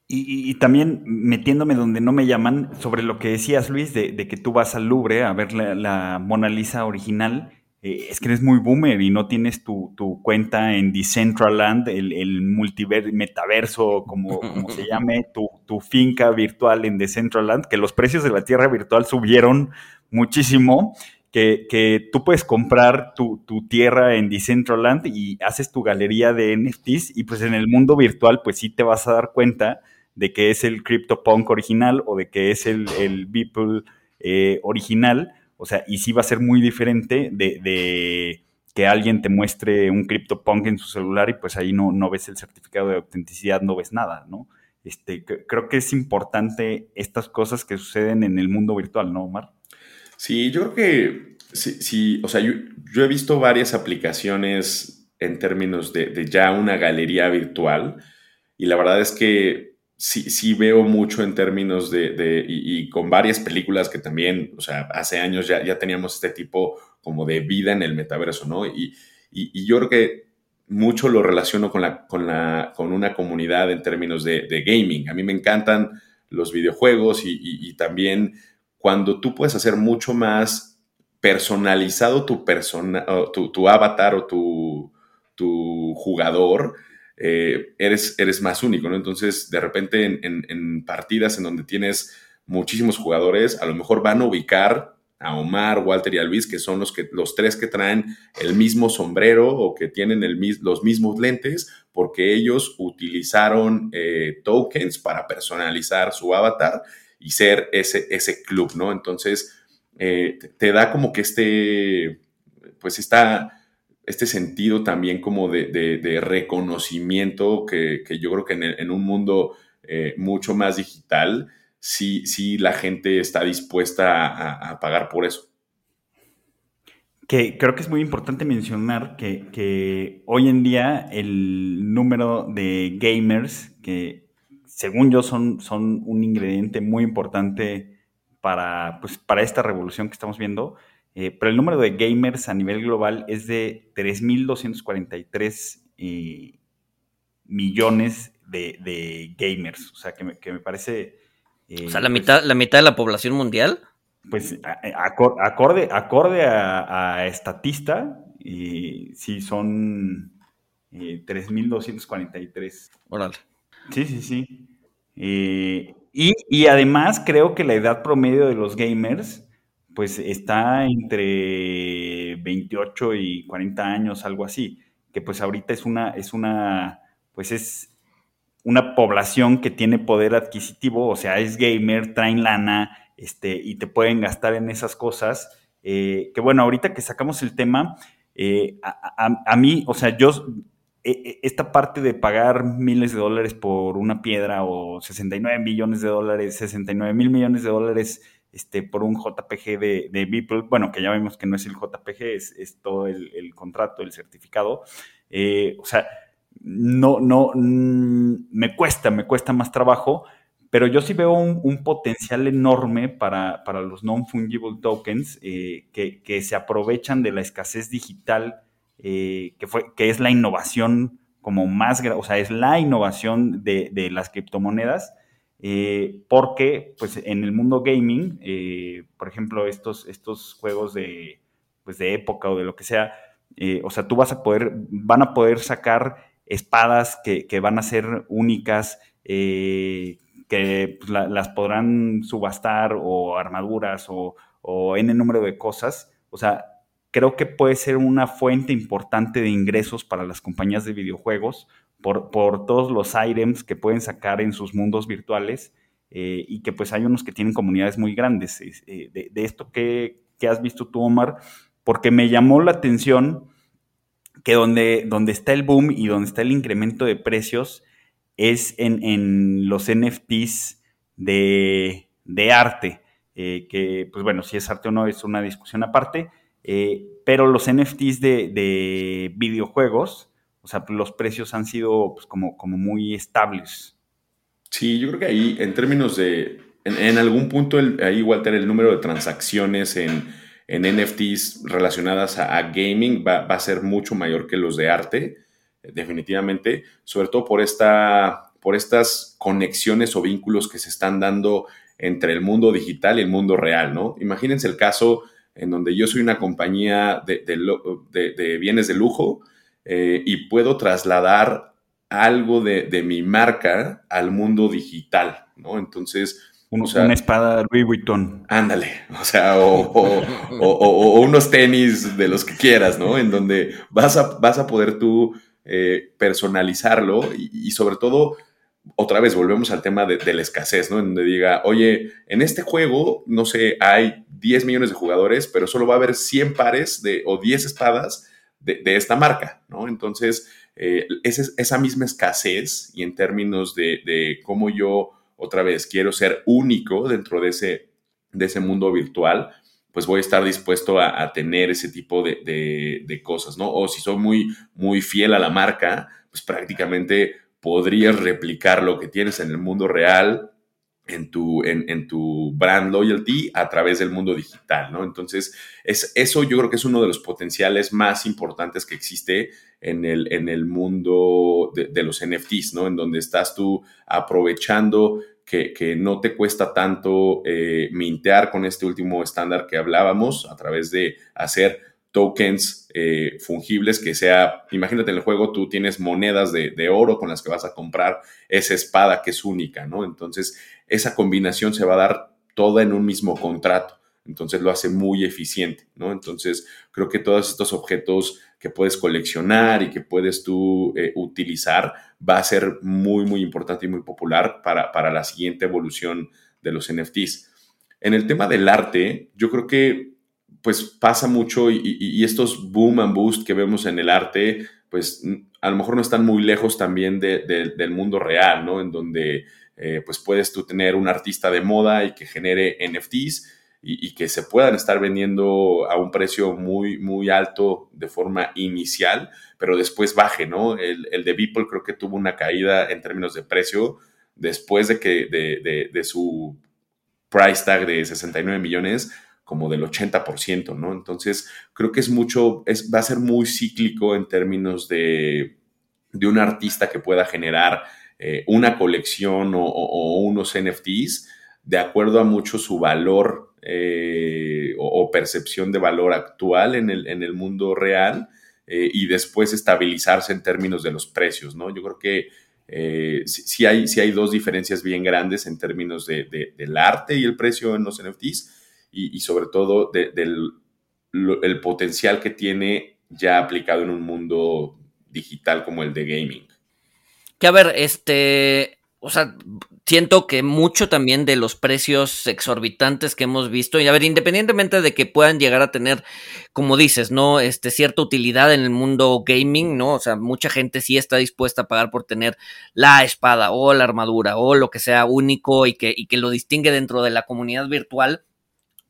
Speaker 1: Y, también metiéndome donde no me llaman, sobre lo que decías, Luis, de, que tú vas al Louvre a ver la, Mona Lisa original, eh, es que eres muy boomer y no tienes tu, cuenta en Decentraland, el, el metaverso, como, como se llame, tu, tu, finca virtual en Decentraland, que los precios de la tierra virtual subieron muchísimo. Que, que tú puedes comprar tu, tu, tierra en Decentraland y haces tu galería de NFTs y pues en el mundo virtual pues sí te vas a dar cuenta de que es el CryptoPunk original o de que es el, el Beeple eh, original. O sea, y sí va a ser muy diferente de, que alguien te muestre un CryptoPunk en su celular y pues ahí no, no ves el certificado de autenticidad, no ves nada, ¿no? Este, creo que es importante estas cosas que suceden en el mundo virtual, ¿no, Omar?
Speaker 4: Sí, yo creo que sí, o sea, yo, he visto varias aplicaciones en términos de, de, ya una galería virtual y la verdad es que sí, sí veo mucho en términos de, y, con varias películas que también, o sea, hace años ya, ya teníamos este tipo como de vida en el metaverso, ¿no? Y, y yo creo que mucho lo relaciono con, la, con, la, con una comunidad en términos de, gaming. A mí me encantan los videojuegos y, también cuando tú puedes hacer mucho más personalizado tu, persona, tu, avatar o tu, jugador, eh, eres, eres más único, ¿no? Entonces, de repente en, partidas en donde tienes muchísimos jugadores, a lo mejor van a ubicar a Omar, Walter y a Luis, que son los, que, los tres que traen el mismo sombrero o que tienen los mismos lentes, porque ellos utilizaron eh, tokens para personalizar su avatar y ser ese, ese club, ¿no? Entonces, eh, te, da como que este, pues está este sentido también como de, reconocimiento que, yo creo que en, un mundo eh, mucho más digital, si la gente está dispuesta a, pagar por eso.
Speaker 1: Que creo que es muy importante mencionar que, hoy en día el número de gamers, que según yo son, son un ingrediente muy importante para, pues, para esta revolución que estamos viendo, eh, pero el número de gamers a nivel global es de 3.243 eh, millones de, gamers. O sea, que me parece
Speaker 2: o sea, la pues mitad, la mitad de la población mundial.
Speaker 1: Pues acorde, acorde a, estatista, y sí son 3.243. Eh,
Speaker 2: Órale.
Speaker 1: Sí, sí, sí. Eh, y, además creo que la edad promedio de los gamers, pues está entre 28 y 40 años, algo así. Que pues ahorita es una, es una, pues es una población que tiene poder adquisitivo, o sea, es gamer, traen lana, este, y te pueden gastar en esas cosas. Eh, que bueno, ahorita que sacamos el tema, eh, a, mí, o sea, yo, esta parte de pagar miles de dólares por una piedra o 69 millones de dólares, 69 mil millones de dólares este, por un JPG de, de Beeple, bueno, que ya vimos que no es el JPG, es, todo el, contrato, el certificado. Eh, o sea, no, no, mm, me cuesta, me cuesta más trabajo, pero yo sí veo un, potencial enorme para, los non-fungible tokens eh, que, se aprovechan de la escasez digital, eh, que, fue, que es la innovación como más, o sea, es la innovación de, las criptomonedas, eh, porque pues en el mundo gaming, por ejemplo, estos, estos juegos de, pues, de época o de lo que sea, o sea, tú vas a poder, van a poder sacar espadas que, van a ser únicas, eh, que pues, las podrán subastar o armaduras o, o N número de cosas. O sea, creo que puede ser una fuente importante de ingresos para las compañías de videojuegos por, todos los items que pueden sacar en sus mundos virtuales eh, y que pues hay unos que tienen comunidades muy grandes. Eh, de, esto que, has visto tú, Omar, porque me llamó la atención que donde, donde está el boom y donde está el incremento de precios es en, los NFTs de, arte, eh, que pues bueno, si es arte o no es una discusión aparte, eh, pero los NFTs de, videojuegos, o sea, los precios han sido pues, como, muy estables.
Speaker 4: Sí, yo creo que ahí, en términos de, en, algún punto, ahí, Walter, el número de transacciones en en NFTs relacionadas a, gaming va, a ser mucho mayor que los de arte, definitivamente, sobre todo por, esta, por estas conexiones o vínculos que se están dando entre el mundo digital y el mundo real, ¿no? Imagínense el caso en donde yo soy una compañía de, bienes de lujo eh, y puedo trasladar algo de, mi marca al mundo digital, ¿no? Entonces,
Speaker 1: una espada Louis Vuitton.
Speaker 4: Ándale, o sea, o, unos tenis de los que quieras, ¿no? En donde vas a, vas a poder tú eh, personalizarlo y, sobre todo, otra vez volvemos al tema de, la escasez, ¿no? En donde diga, oye, en este juego, no sé, hay 10 millones de jugadores, pero solo va a haber 100 pares de, o 10 espadas de, esta marca, ¿no? Entonces, eh, esa misma escasez y en términos de cómo yo otra vez, quiero ser único dentro de ese, de ese mundo virtual, pues voy a estar dispuesto a, tener ese tipo de, cosas, ¿no? O si soy muy, muy fiel a la marca, pues prácticamente podrías replicar lo que tienes en el mundo real en tu, en, tu brand loyalty a través del mundo digital, ¿no? Entonces, es, eso yo creo que es uno de los potenciales más importantes que existe en el, en el mundo de, los NFTs, ¿no? En donde estás tú aprovechando que, no te cuesta tanto eh, mintear con este último estándar que hablábamos a través de hacer tokens eh, fungibles que sea, imagínate en el juego tú tienes monedas de, de, oro con las que vas a comprar esa espada que es única, ¿no? Entonces esa combinación se va a dar toda en un mismo contrato. Entonces lo hace muy eficiente, ¿no? Entonces creo que todos estos objetos que puedes coleccionar y que puedes tú eh, utilizar va a ser muy, muy importante y muy popular para, para la siguiente evolución de los NFTs. En el tema del arte, yo creo que pues pasa mucho y, estos boom and boost que vemos en el arte, pues a lo mejor no están muy lejos también del mundo real, ¿no? En donde eh, pues puedes tú tener un artista de moda y que genere NFTs y, que se puedan estar vendiendo a un precio muy, muy alto de forma inicial, pero después baje, ¿no? El, de Beeple creo que tuvo una caída en términos de precio después de que de, de su price tag de 69 millones como del 80%, ¿no? Entonces, creo que es mucho, es, va a ser muy cíclico en términos de, de un artista que pueda generar eh, una colección o, unos NFTs de acuerdo a mucho su valor eh, o, percepción de valor actual en el, en el mundo real eh, y después estabilizarse en términos de los precios, ¿no? Yo creo que sí, hay, hay dos diferencias bien grandes en términos de, del arte y el precio en los NFTs y, sobre todo del el potencial que tiene ya aplicado en un mundo digital como el de gaming.
Speaker 2: Que a ver, este, o sea, siento que mucho también de los precios exorbitantes que hemos visto, y a ver, independientemente de que puedan llegar a tener, como dices, ¿no? Este, cierta utilidad en el mundo gaming, ¿no? O sea, mucha gente sí está dispuesta a pagar por tener la espada o la armadura o lo que sea único y que, y que lo distingue dentro de la comunidad virtual.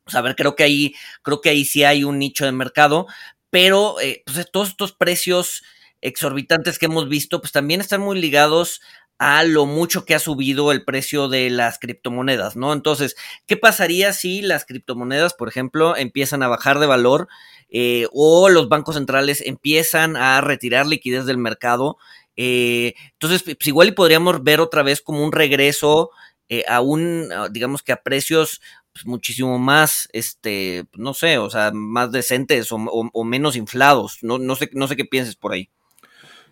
Speaker 2: O sea, a ver, creo que ahí, creo que ahí sí hay un nicho de mercado, pero eh, pues todos estos precios exorbitantes que hemos visto, pues también están muy ligados a lo mucho que ha subido el precio de las criptomonedas, ¿no? Entonces, ¿qué pasaría si las criptomonedas, por ejemplo, empiezan a bajar de valor eh, o los bancos centrales empiezan a retirar liquidez del mercado? Eh, entonces, pues igual y podríamos ver otra vez como un regreso eh, a un, digamos que a precios pues, muchísimo más, este, no sé, o sea, más decentes o, menos inflados. No, no, sé, no sé qué pienses por ahí.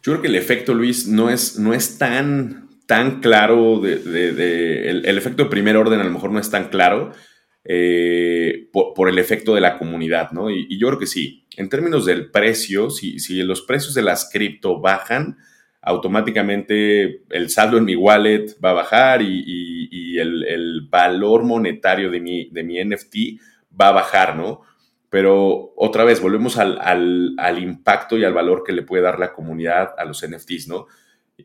Speaker 4: Yo creo que el efecto, Luis, no es, no es tan, tan claro, de, el, efecto de primer orden a lo mejor no es tan claro eh, por, el efecto de la comunidad, ¿no? Y, yo creo que sí. En términos del precio, si, si los precios de las cripto bajan, automáticamente el saldo en mi wallet va a bajar y, el, valor monetario de mi, de mi NFT va a bajar, ¿no? Pero otra vez, volvemos al, impacto y al valor que le puede dar la comunidad a los NFTs, ¿no?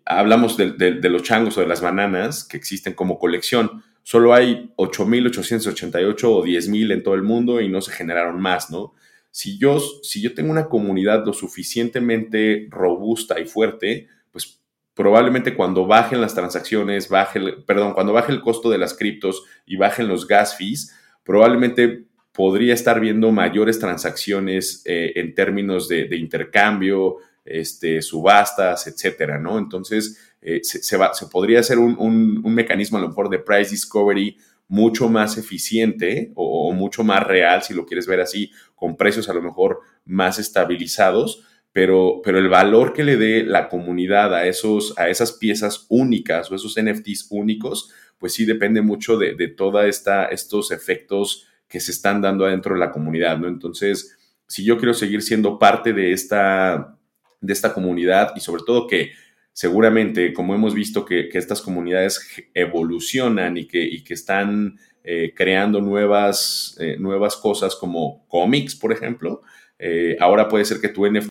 Speaker 4: Hablamos de, los changos o de las bananas que existen como colección. Solo hay 8.888 o 10.000 en todo el mundo y no se generaron más, ¿no? Si yo, si yo tengo una comunidad lo suficientemente robusta y fuerte, pues probablemente cuando bajen las transacciones, baje, perdón, cuando baje el costo de las criptos y bajen los gas fees, probablemente podría estar viendo mayores transacciones eh, en términos de, intercambio, este, subastas, etcétera, ¿no? Entonces, eh, se, va, se, podría hacer un, mecanismo a lo mejor de price discovery mucho más eficiente o, mucho más real, si lo quieres ver así, con precios a lo mejor más estabilizados, pero, pero el valor que le dé la comunidad a, esos, a esas piezas únicas o esos NFTs únicos, pues sí depende mucho de, de todos estos efectos que se están dando adentro de la comunidad, ¿no? Entonces, si yo quiero seguir siendo parte de esta, de esta comunidad y sobre todo que seguramente, como hemos visto que, estas comunidades evolucionan y que, y que están eh, creando nuevas, eh, nuevas cosas como cómics, por ejemplo, eh, ahora puede ser que tu NFT,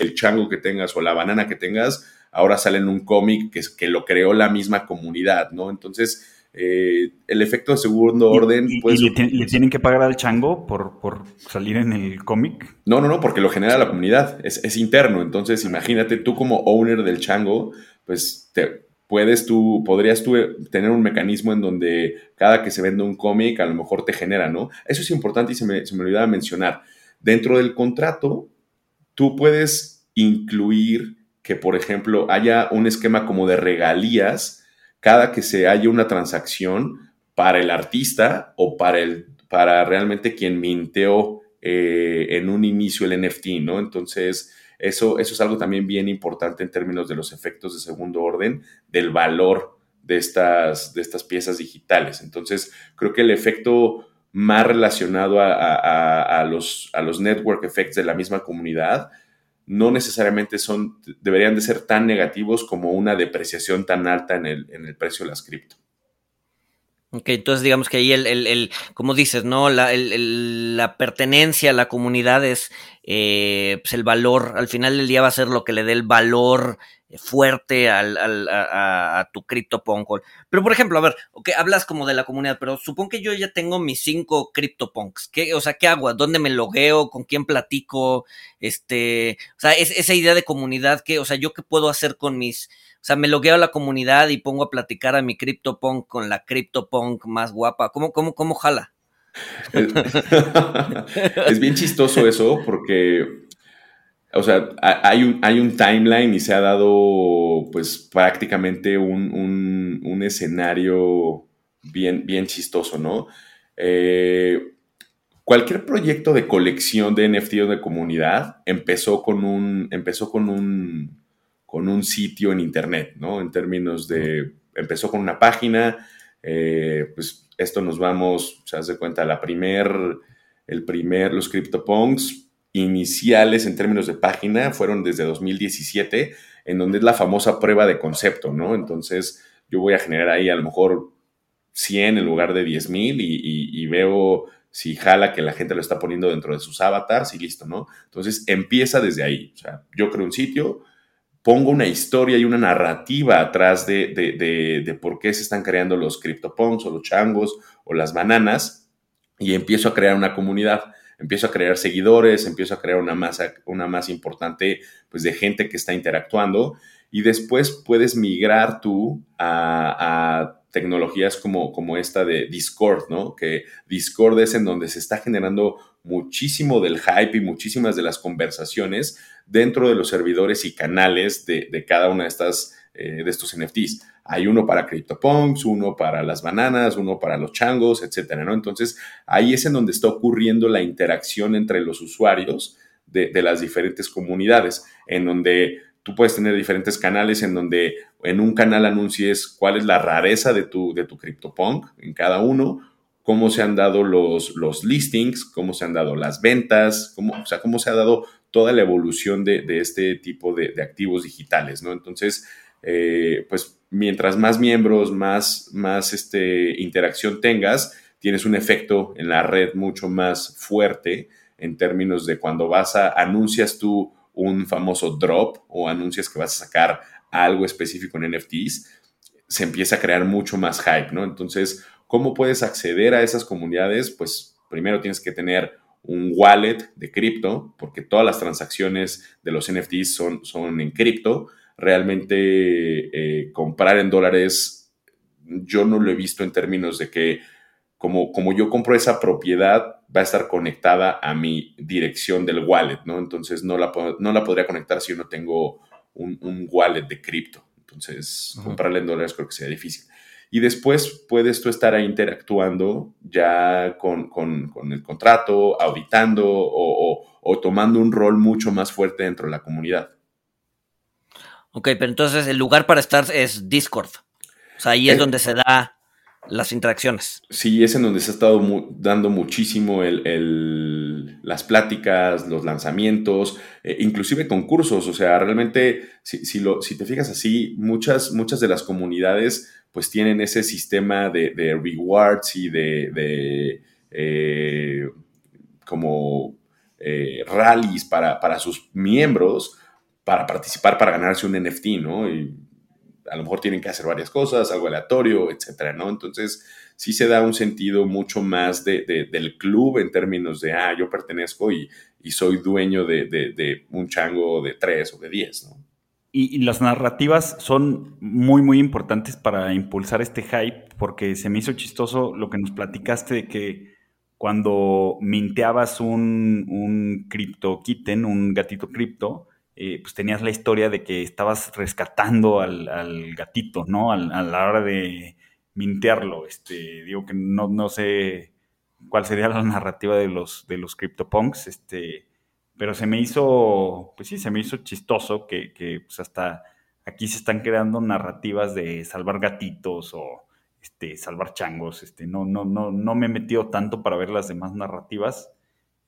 Speaker 4: el chango que tengas o la banana que tengas, ahora sale en un cómic que, que lo creó la misma comunidad, ¿no? Entonces, eh, el efecto de segundo orden.
Speaker 1: ¿Y, pues, le, tienen que pagar al chango por, por salir en el cómic?
Speaker 4: No, no, no, porque lo genera la comunidad, es, interno. Entonces, imagínate tú como owner del chango, pues te, puedes tú, podrías tú tener un mecanismo en donde cada que se vende un cómic a lo mejor te genera, ¿no? Eso es importante y se me, se me olvidaba mencionar. Dentro del contrato, tú puedes incluir que, por ejemplo, haya un esquema como de regalías cada que se haya una transacción para el artista o para, el, para realmente quien minteó eh, en un inicio el NFT, ¿no? Entonces, eso, eso es algo también bien importante en términos de los efectos de segundo orden, del valor de estas, de estas piezas digitales. Entonces, creo que el efecto más relacionado a, los, a los network effects de la misma comunidad no necesariamente son, deberían de ser tan negativos como una depreciación tan alta en el, en el precio de las cripto.
Speaker 2: Ok, entonces digamos que ahí el, el, el como dices, ¿no? La, el, la, pertenencia a la comunidad es eh, pues el valor, al final del día va a ser lo que le dé el valor fuerte al, al, a, a, tu CryptoPunk. Pero, por ejemplo, a ver, okay, hablas como de la comunidad, pero supongo que yo ya tengo mis cinco CryptoPunks. ¿Qué, o sea, ¿qué hago? ¿Dónde me logueo? ¿Con quién platico? Este, o sea, es, esa idea de comunidad que, o sea, ¿yo qué puedo hacer con mis... O sea, me logueo a la comunidad y pongo a platicar a mi CryptoPunk con la CryptoPunk más guapa. ¿Cómo, cómo, cómo jala?
Speaker 4: es bien chistoso eso porque o sea, hay un, hay un timeline y se ha dado pues prácticamente un, un, escenario bien, bien chistoso, ¿no? Eh, cualquier proyecto de colección de NFT o de comunidad empezó con un, empezó con un, con un sitio en internet, ¿no? En términos de, empezó con una página, eh, pues esto nos vamos, se hace cuenta, la primer, el primer, los CryptoPunks iniciales en términos de página fueron desde 2017, en donde es la famosa prueba de concepto, ¿no? Entonces yo voy a generar ahí a lo mejor 100 en lugar de 10 mil y, veo si jala que la gente lo está poniendo dentro de sus avatars y listo, ¿no? Entonces empieza desde ahí. O sea, yo creo un sitio, pongo una historia y una narrativa atrás de, de, de por qué se están creando los CryptoPunks o los changos o las bananas y empiezo a crear una comunidad empiezo a crear seguidores, empiezo a crear una masa, una masa importante pues, de gente que está interactuando y después puedes migrar tú a, tecnologías como, como esta de Discord, ¿no? Que Discord es en donde se está generando muchísimo del hype y muchísimas de las conversaciones dentro de los servidores y canales de, cada una de estas eh, de estos NFTs. Hay uno para CryptoPunks, uno para las bananas, uno para los changos, etcétera, ¿no? Entonces, ahí es en donde está ocurriendo la interacción entre los usuarios de, las diferentes comunidades, en donde tú puedes tener diferentes canales en donde en un canal anuncies cuál es la rareza de tu, de tu CryptoPunk en cada uno, cómo se han dado los, los listings, cómo se han dado las ventas, cómo, o sea, cómo se ha dado toda la evolución de, este tipo de, de, activos digitales, ¿no? Entonces, eh, pues mientras más miembros, más, más este, interacción tengas, tienes un efecto en la red mucho más fuerte en términos de cuando vas a, anuncias tú un famoso drop o anuncias que vas a sacar algo específico en NFTs, se empieza a crear mucho más hype, ¿no? Entonces, ¿cómo puedes acceder a esas comunidades? Pues primero tienes que tener un wallet de cripto, porque todas las transacciones de los NFTs son, son en cripto realmente eh, comprar en dólares, yo no lo he visto en términos de que como, como yo compro esa propiedad, va a estar conectada a mi dirección del wallet, ¿no? Entonces no la, no la podría conectar si yo no tengo un, wallet de cripto. Entonces, comprarle en dólares creo que sería difícil. Y después puedes tú estar ahí interactuando ya con, el contrato, auditando o, tomando un rol mucho más fuerte dentro de la comunidad.
Speaker 2: Ok, pero entonces el lugar para estar es Discord. O sea, ahí es, eh, donde se da las interacciones.
Speaker 4: Sí, es en donde se ha estado dando muchísimo el, las pláticas, los lanzamientos, eh, inclusive concursos. O sea, realmente, si, lo, si te fijas así, muchas, muchas de las comunidades pues tienen ese sistema de, rewards y de, eh, como rallies para, para sus miembros para participar, para ganarse un NFT, ¿no? Y a lo mejor tienen que hacer varias cosas, algo aleatorio, etcétera, ¿no? Entonces, sí se da un sentido mucho más de, del club en términos de, ah, yo pertenezco y, soy dueño de, un chango de tres o de diez, ¿no?
Speaker 1: y, las narrativas son muy, muy importantes para impulsar este hype, porque se me hizo chistoso lo que nos platicaste de que cuando minteabas un, un cripto kitten, un gatito cripto, eh, pues tenías la historia de que estabas rescatando al, gatito, ¿no? a la hora de mintearlo. Este, digo que no, no sé cuál sería la narrativa de los, de los CryptoPunks, este, pero se me hizo, pues sí, se me hizo chistoso que, que pues hasta aquí se están creando narrativas de salvar gatitos o este, salvar changos. Este, no, no, no, no me he metido tanto para ver las demás narrativas,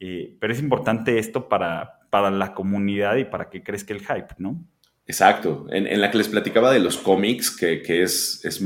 Speaker 1: eh, pero es importante esto para, para la comunidad y para que crezca el hype, ¿no?
Speaker 4: Exacto. En, la que les platicaba de los cómics, que, es, es,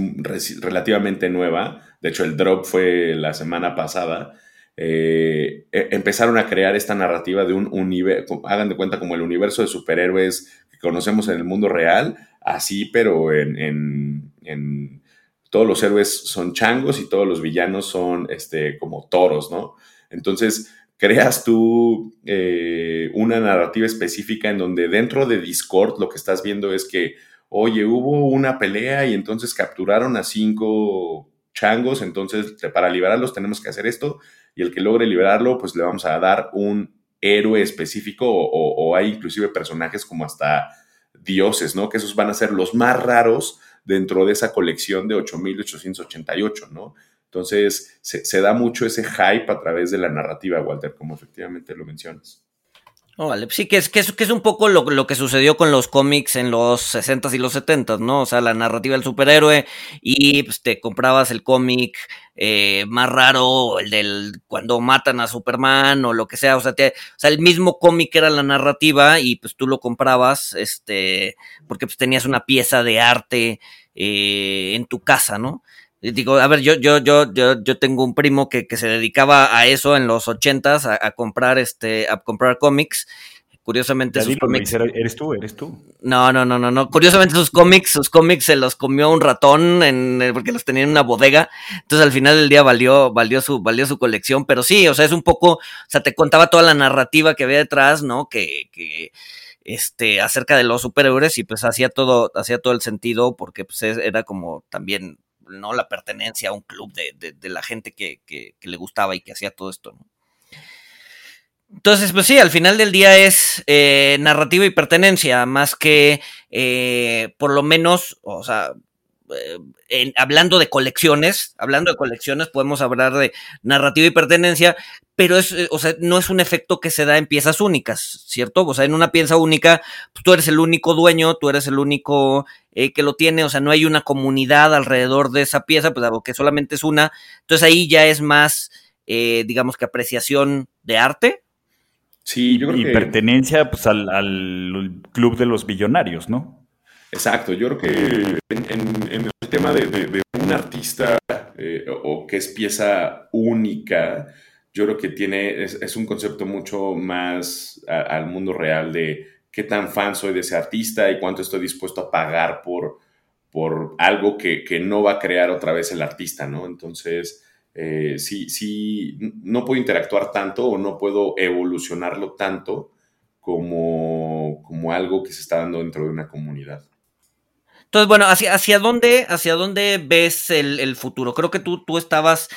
Speaker 4: relativamente nueva, de hecho el drop fue la semana pasada, eh, e, empezaron a crear esta narrativa de un universo, hagan de cuenta como el universo de superhéroes que conocemos en el mundo real, así, pero en, en, todos los héroes son changos y todos los villanos son este, como toros, ¿no? Entonces, creas tú eh, una narrativa específica en donde dentro de Discord lo que estás viendo es que, oye, hubo una pelea y entonces capturaron a cinco changos, entonces para liberarlos tenemos que hacer esto y el que logre liberarlo, pues le vamos a dar un héroe específico o, hay inclusive personajes como hasta dioses, ¿no? Que esos van a ser los más raros dentro de esa colección de 8888, ¿no? Entonces, se, da mucho ese hype a través de la narrativa, Walter, como efectivamente lo mencionas.
Speaker 2: Oh, vale. Sí, que es, que es, que es un poco lo, que sucedió con los cómics en los 60s y los 70s, ¿no? O sea, la narrativa del superhéroe y pues, te comprabas el cómic eh, más raro, el del cuando matan a Superman o lo que sea. O sea, o sea el mismo cómic era la narrativa y pues tú lo comprabas, este, porque pues tenías una pieza de arte eh, en tu casa, ¿no? Digo, a ver, yo, yo, yo, yo, yo tengo un primo que, que se dedicaba a eso en los ochentas, a, a comprar este, a comprar cómics. Curiosamente
Speaker 1: sus cómics. Eres tú, eres tú.
Speaker 2: No, no, no, no, no. Curiosamente sus cómics, sus cómics se los comió un ratón en, eh, porque los tenía en una bodega. Entonces al final del día valió, valió su, valió su colección. Pero sí, o sea, es un poco, o sea, te contaba toda la narrativa que había detrás, ¿no? Que, que este, acerca de los superhéroes y pues hacía todo, hacía todo el sentido porque pues era como también ¿no? La pertenencia a un club de, la gente que, le gustaba y que hacía todo esto, Entonces, pues sí, al final del día es eh, narrativa y pertenencia, más que eh, por lo menos, o sea, eh, hablando de colecciones, hablando de colecciones, podemos hablar de narrativa y pertenencia, pero es, o sea, no es un efecto que se da en piezas únicas, ¿cierto? O sea, en una pieza única, pues, tú eres el único dueño, tú eres el único eh, que lo tiene, o sea, no hay una comunidad alrededor de esa pieza, pues algo que solamente es una. Entonces ahí ya es más, eh, digamos que apreciación de arte.
Speaker 1: Sí, yo creo y pertenencia pues, al, club de los billonarios, ¿no?
Speaker 4: Exacto, yo creo que en, el tema de, un artista eh, o que es pieza única, yo creo que tiene, es, un concepto mucho más al mundo real de qué tan fan soy de ese artista y cuánto estoy dispuesto a pagar por, por algo que, no va a crear otra vez el artista, ¿no? Entonces, eh, sí, sí, no puedo interactuar tanto o no puedo evolucionarlo tanto como, como algo que se está dando dentro de una comunidad.
Speaker 2: Entonces, bueno, ¿hacia, hacia, dónde, hacia dónde ves el, el futuro? Creo que tú, tú estabas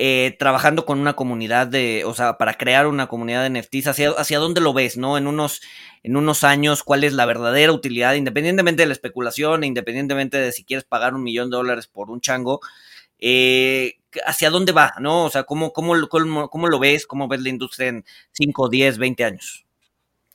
Speaker 2: eh, trabajando con una comunidad de, o sea, para crear una comunidad de NFTs, hacia, hacia dónde lo ves, ¿no? En unos, en unos años, cuál es la verdadera utilidad, independientemente de la especulación, independientemente de si quieres pagar un millón de dólares por un chango, eh, hacia dónde va, ¿no? O sea, ¿cómo, cómo, cómo, lo ves? ¿Cómo ves la industria en 5, 10, 20 años?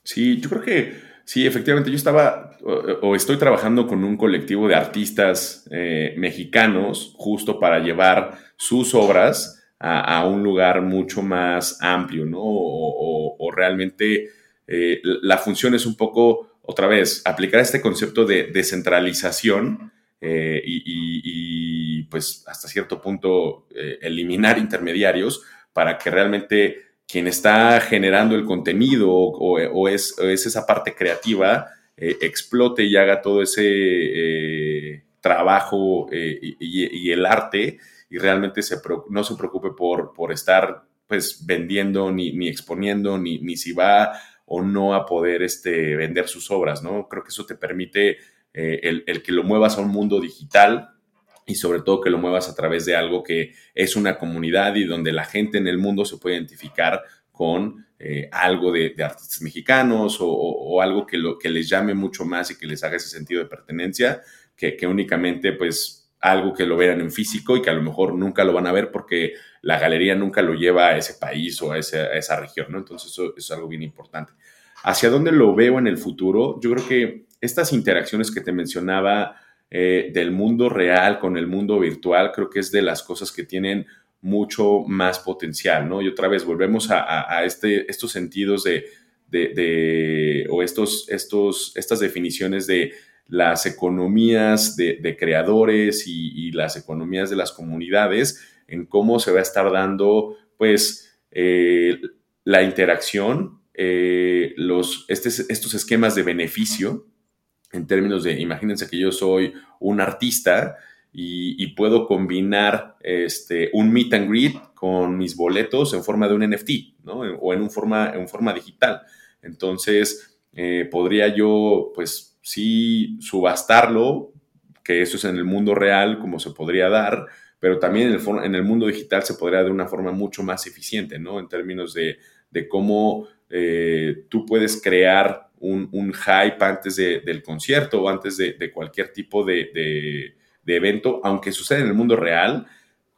Speaker 4: Sí, yo creo que sí, efectivamente, yo estaba o, estoy trabajando con un colectivo de artistas eh, mexicanos justo para llevar sus obras a, un lugar mucho más amplio, ¿no? O, realmente eh, la función es un poco, otra vez, aplicar este concepto de descentralización eh, y, pues hasta cierto punto eliminar intermediarios para que realmente quien está generando el contenido o, es, esa parte creativa explote y haga todo ese trabajo y, el arte y realmente no se preocupe por, estar pues vendiendo ni, exponiendo, ni, si va o no a poder este, vender sus obras, ¿no? Creo que eso te permite eh, el, el, que lo muevas a un mundo digital y sobre todo que lo muevas a través de algo que es una comunidad y donde la gente en el mundo se puede identificar con eh, algo de, artistas mexicanos o, algo que, lo, que les llame mucho más y que les haga ese sentido de pertenencia que, únicamente pues algo que lo vean en físico y que a lo mejor nunca lo van a ver porque la galería nunca lo lleva a ese país o a, esa región, ¿no? Entonces eso, es algo bien importante. ¿Hacia dónde lo veo en el futuro? Yo creo que estas interacciones que te mencionaba eh, del mundo real con el mundo virtual, creo que es de las cosas que tienen mucho más potencial, ¿no? Y otra vez volvemos a, este, estos sentidos de, de, o estos, estos, estas definiciones de las economías de, creadores y, las economías de las comunidades, en cómo se va a estar dando, pues, eh, la interacción, eh, los, estos esquemas de beneficio, en términos de, imagínense que yo soy un artista y, puedo combinar este, un meet and greet con mis boletos en forma de un NFT, ¿no? O en, un forma, en forma digital. Entonces, eh, podría yo, pues, sí, subastarlo, que eso es en el mundo real, como se podría dar, pero también en el, en el mundo digital se podría de una forma mucho más eficiente, ¿no? En términos de, de cómo eh, tú puedes crear un, hype antes del concierto o antes de, de cualquier tipo de, de evento, aunque suceda en el mundo real,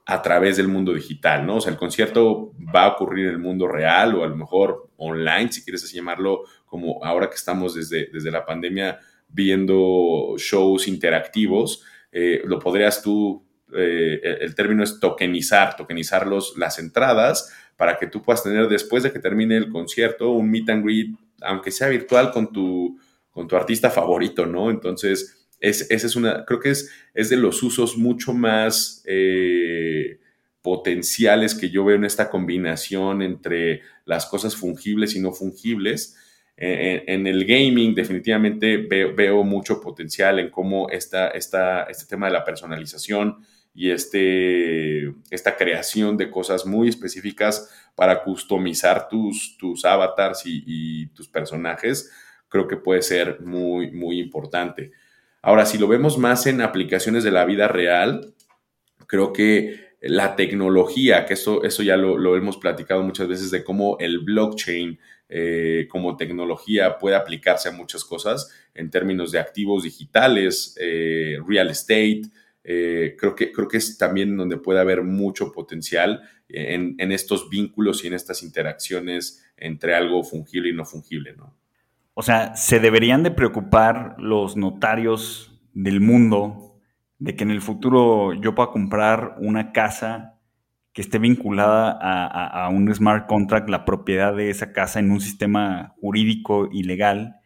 Speaker 4: a través del mundo digital, ¿no? O sea, el concierto va a ocurrir en el mundo real o a lo mejor online, si quieres así llamarlo, como ahora que estamos desde, desde la pandemia viendo shows interactivos, eh, lo podrías tú, eh, el término es tokenizar, tokenizar los, las entradas para que tú puedas tener después de que termine el concierto un meet and greet, aunque sea virtual, con tu, con tu artista favorito, ¿no? Entonces, es, es una, creo que es, es de los usos mucho más eh, potenciales que yo veo en esta combinación entre las cosas fungibles y no fungibles. Eh, en, el gaming definitivamente veo, mucho potencial en cómo esta, esta, este tema de la personalización y este, esta creación de cosas muy específicas para customizar tus, tus avatars y, tus personajes, creo que puede ser muy, muy importante. Ahora, si lo vemos más en aplicaciones de la vida real, creo que la tecnología, que eso, eso ya lo, hemos platicado muchas veces de cómo el blockchain eh, como tecnología puede aplicarse a muchas cosas en términos de activos digitales, eh, real estate. Eh, creo, que, creo que es también donde puede haber mucho potencial en, estos vínculos y en estas interacciones entre algo fungible y no fungible, ¿no?
Speaker 1: O sea, se deberían de preocupar los notarios del mundo de que en el futuro yo pueda comprar una casa que esté vinculada a, un smart contract, la propiedad de esa casa en un sistema jurídico y legal,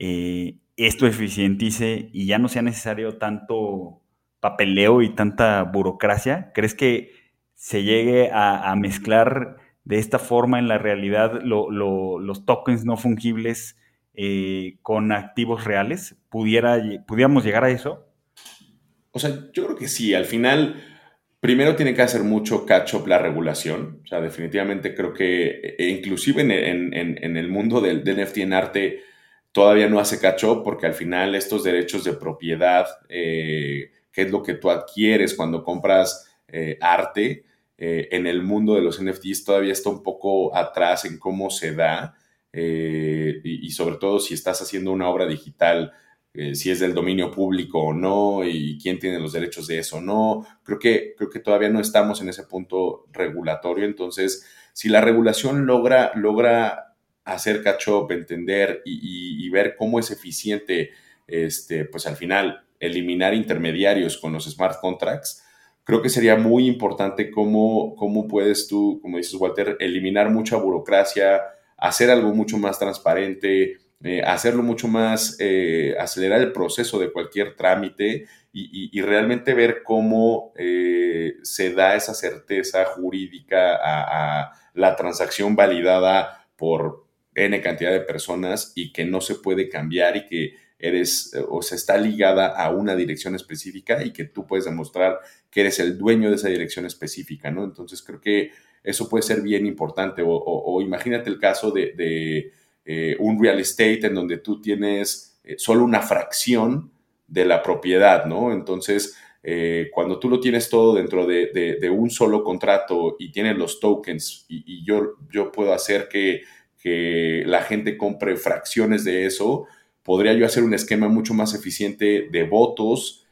Speaker 1: eh, esto eficientice y ya no sea necesario tanto papeleo y tanta burocracia? ¿Crees que se llegue a, mezclar de esta forma en la realidad los tokens no fungibles eh, con activos reales? ¿Pudiera, ¿Pudiéramos llegar a eso?
Speaker 4: O sea, yo creo que sí. Al final, primero tiene que hacer mucho catch-up la regulación. O sea, definitivamente creo que e inclusive en, el mundo del, NFT en arte todavía no hace catch-up porque al final estos derechos de propiedad, eh, que es lo que tú adquieres cuando compras eh, arte, en el mundo de los NFTs todavía está un poco atrás en cómo se da. Eh, y, sobre todo si estás haciendo una obra digital, eh, si es del dominio público o no y quién tiene los derechos de eso o no. Creo que, creo que todavía no estamos en ese punto regulatorio. Entonces, si la regulación logra, logra hacer catch-up, entender y, ver cómo es eficiente, este, pues al final eliminar intermediarios con los smart contracts, creo que sería muy importante cómo, cómo puedes tú, como dices Walter, eliminar mucha burocracia, hacer algo mucho más transparente, eh, hacerlo mucho más, eh, acelerar el proceso de cualquier trámite y, realmente ver cómo eh, se da esa certeza jurídica a, la transacción validada por N cantidad de personas y que no se puede cambiar y que eres o se está ligada a una dirección específica y que tú puedes demostrar que eres el dueño de esa dirección específica, ¿no? Entonces creo que eso puede ser bien importante. O, imagínate el caso de, eh, un real estate en donde tú tienes eh, solo una fracción de la propiedad, ¿no? Entonces, eh, cuando tú lo tienes todo dentro de, un solo contrato y tienes los tokens y, yo, yo puedo hacer que, la gente compre fracciones de eso, podría yo hacer un esquema mucho más eficiente de votos,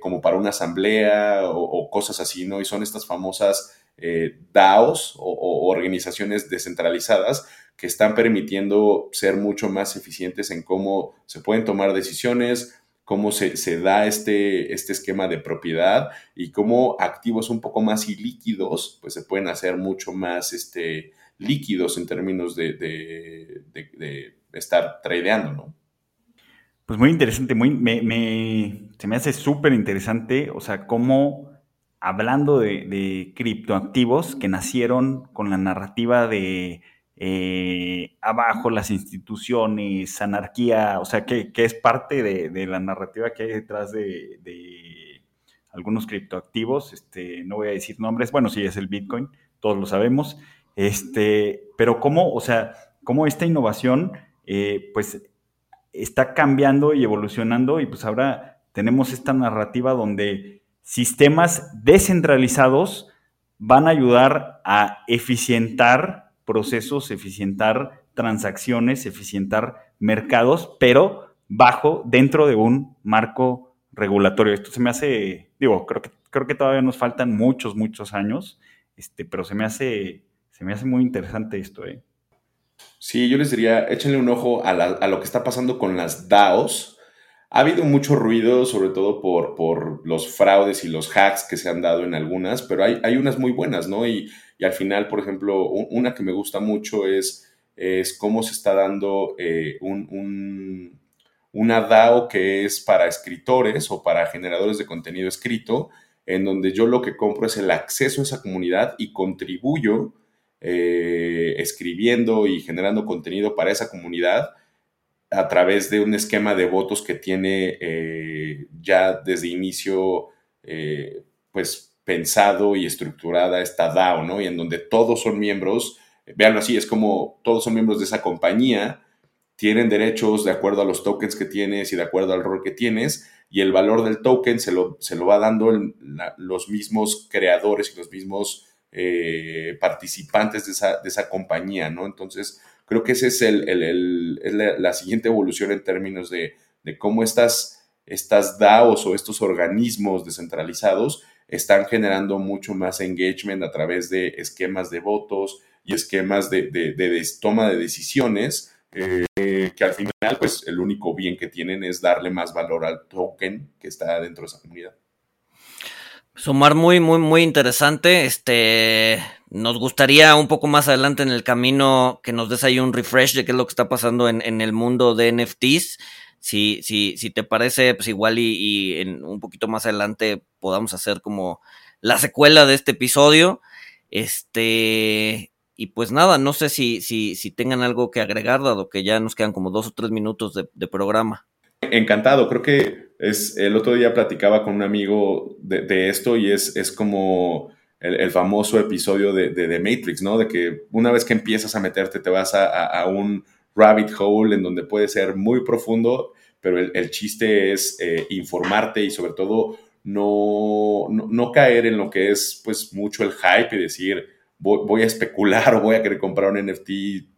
Speaker 4: como para una asamblea o, cosas así, ¿no? Y son estas famosas DAOs o, organizaciones descentralizadas que están permitiendo ser mucho más eficientes en cómo se pueden tomar decisiones, cómo se, da este, este esquema de propiedad y cómo activos un poco más ilíquidos, pues se pueden hacer mucho más este, líquidos en términos de, de, estar tradeando, ¿no?
Speaker 1: Pues muy interesante, muy, se me hace súper interesante, o sea, cómo hablando de criptoactivos que nacieron con la narrativa de eh, abajo las instituciones, anarquía, o sea, que, es parte de, la narrativa que hay detrás de, algunos criptoactivos, este, no voy a decir nombres, bueno, sí es el Bitcoin, todos lo sabemos, este, pero cómo, o sea, cómo esta innovación, eh, pues, está cambiando y evolucionando y pues ahora tenemos esta narrativa donde sistemas descentralizados van a ayudar a eficientar procesos, eficientar transacciones, eficientar mercados, pero bajo, dentro de un marco regulatorio. Esto se me hace, digo, creo que, creo que todavía nos faltan muchos, muchos años, este, pero se me hace, se me hace muy interesante esto, ¿eh?
Speaker 4: Sí, yo les diría, échenle un ojo a, lo que está pasando con las DAOs. Ha habido mucho ruido, sobre todo por, por, los fraudes y los hacks que se han dado en algunas, pero hay, hay unas muy buenas, ¿no? Y y al final, por ejemplo, una que me gusta mucho es, es cómo se está dando eh, un, una DAO que es para escritores o para generadores de contenido escrito, en donde yo lo que compro es el acceso a esa comunidad y contribuyo eh, escribiendo y generando contenido para esa comunidad a través de un esquema de votos que tiene eh, ya desde inicio, pues pensado y estructurada esta DAO, ¿no? Y en donde todos son miembros, veanlo así, es como todos son miembros de esa compañía, tienen derechos de acuerdo a los tokens que tienes y de acuerdo al rol que tienes, y el valor del token se lo, se lo va dando los mismos creadores y los mismos eh, participantes de esa, de esa, compañía, ¿no? Entonces, creo que esa es, el, la, siguiente evolución en términos de, cómo estas, estas DAOs o estos organismos descentralizados están generando mucho más engagement a través de esquemas de votos y esquemas de, toma de decisiones, eh, que al final, pues el único bien que tienen es darle más valor al token que está dentro de esa comunidad.
Speaker 2: Sumar muy, muy, muy interesante. Este, nos gustaría un poco más adelante en el camino que nos des ahí un refresh de qué es lo que está pasando en, en el mundo de NFTs. Si, si, si te parece, pues igual y, en un poquito más adelante podamos hacer como la secuela de este episodio. Este, y pues nada, no sé si, si, si tengan algo que agregar, dado que ya nos quedan como dos o tres minutos de, programa.
Speaker 4: Encantado, creo que es, el otro día platicaba con un amigo de, esto y es, es como el, famoso episodio de, de, Matrix, ¿no? De que una vez que empiezas a meterte te vas a un rabbit hole en donde puede ser muy profundo, pero el, chiste es eh, informarte y sobre todo no, no, caer en lo que es pues mucho el hype y decir voy, a especular o voy a querer comprar un NFT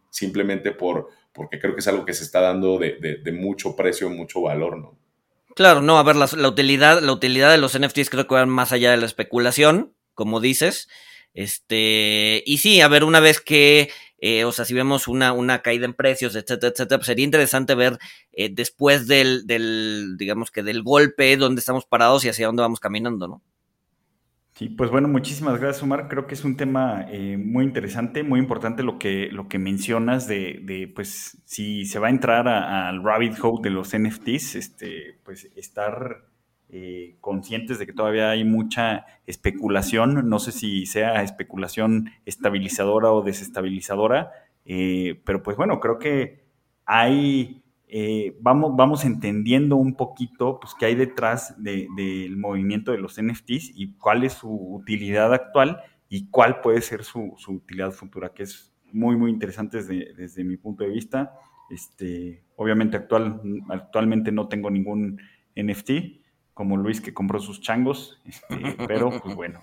Speaker 4: simplemente por, porque creo que es algo que se está dando de, mucho precio, mucho valor, ¿no?
Speaker 2: Claro, no, a ver, la, utilidad, la utilidad de los NFTs creo que van más allá de la especulación, como dices. Este, y sí, a ver, una vez que eh, o sea, si vemos una, una caída en precios, etcétera, etcétera, pues sería interesante ver eh, después del, del, digamos que del golpe, dónde estamos parados y hacia dónde vamos caminando, ¿no?
Speaker 1: Sí, pues bueno, muchísimas gracias, Omar. Creo que es un tema eh, muy interesante, muy importante lo que, lo que mencionas de, de pues, si se va a entrar al rabbit hole de los NFTs, este, pues estar eh, conscientes de que todavía hay mucha especulación, no sé si sea especulación estabilizadora o desestabilizadora, eh, pero pues bueno, creo que hay, eh, vamos, vamos entendiendo un poquito pues, qué hay detrás del movimiento de los NFTs y cuál es su utilidad actual y cuál puede ser su, utilidad futura, que es muy, muy interesantes desde mi punto de vista. Este, obviamente actual, actualmente no tengo ningún NFT, como Luis que compró sus changos, este, pero pues bueno.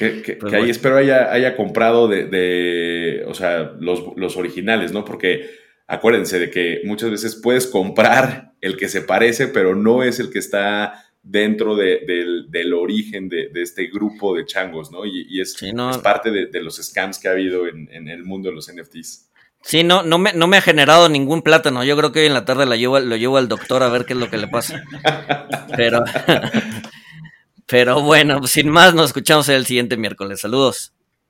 Speaker 4: Que, pues ahí espero haya, haya comprado de, o sea, los, originales, ¿no? Porque acuérdense de que muchas veces puedes comprar el que se parece, pero no es el que está dentro del, origen de, este grupo de changos, ¿no? Y, es, parte de, los scams que ha habido en, en, el mundo de los NFTs.
Speaker 2: Sí, no, no me, no me ha generado ningún plátano. Yo creo que hoy en la tarde la llevo, lo llevo al doctor a ver qué es lo que le pasa. Pero, pero bueno, sin más, nos escuchamos el siguiente miércoles. Saludos.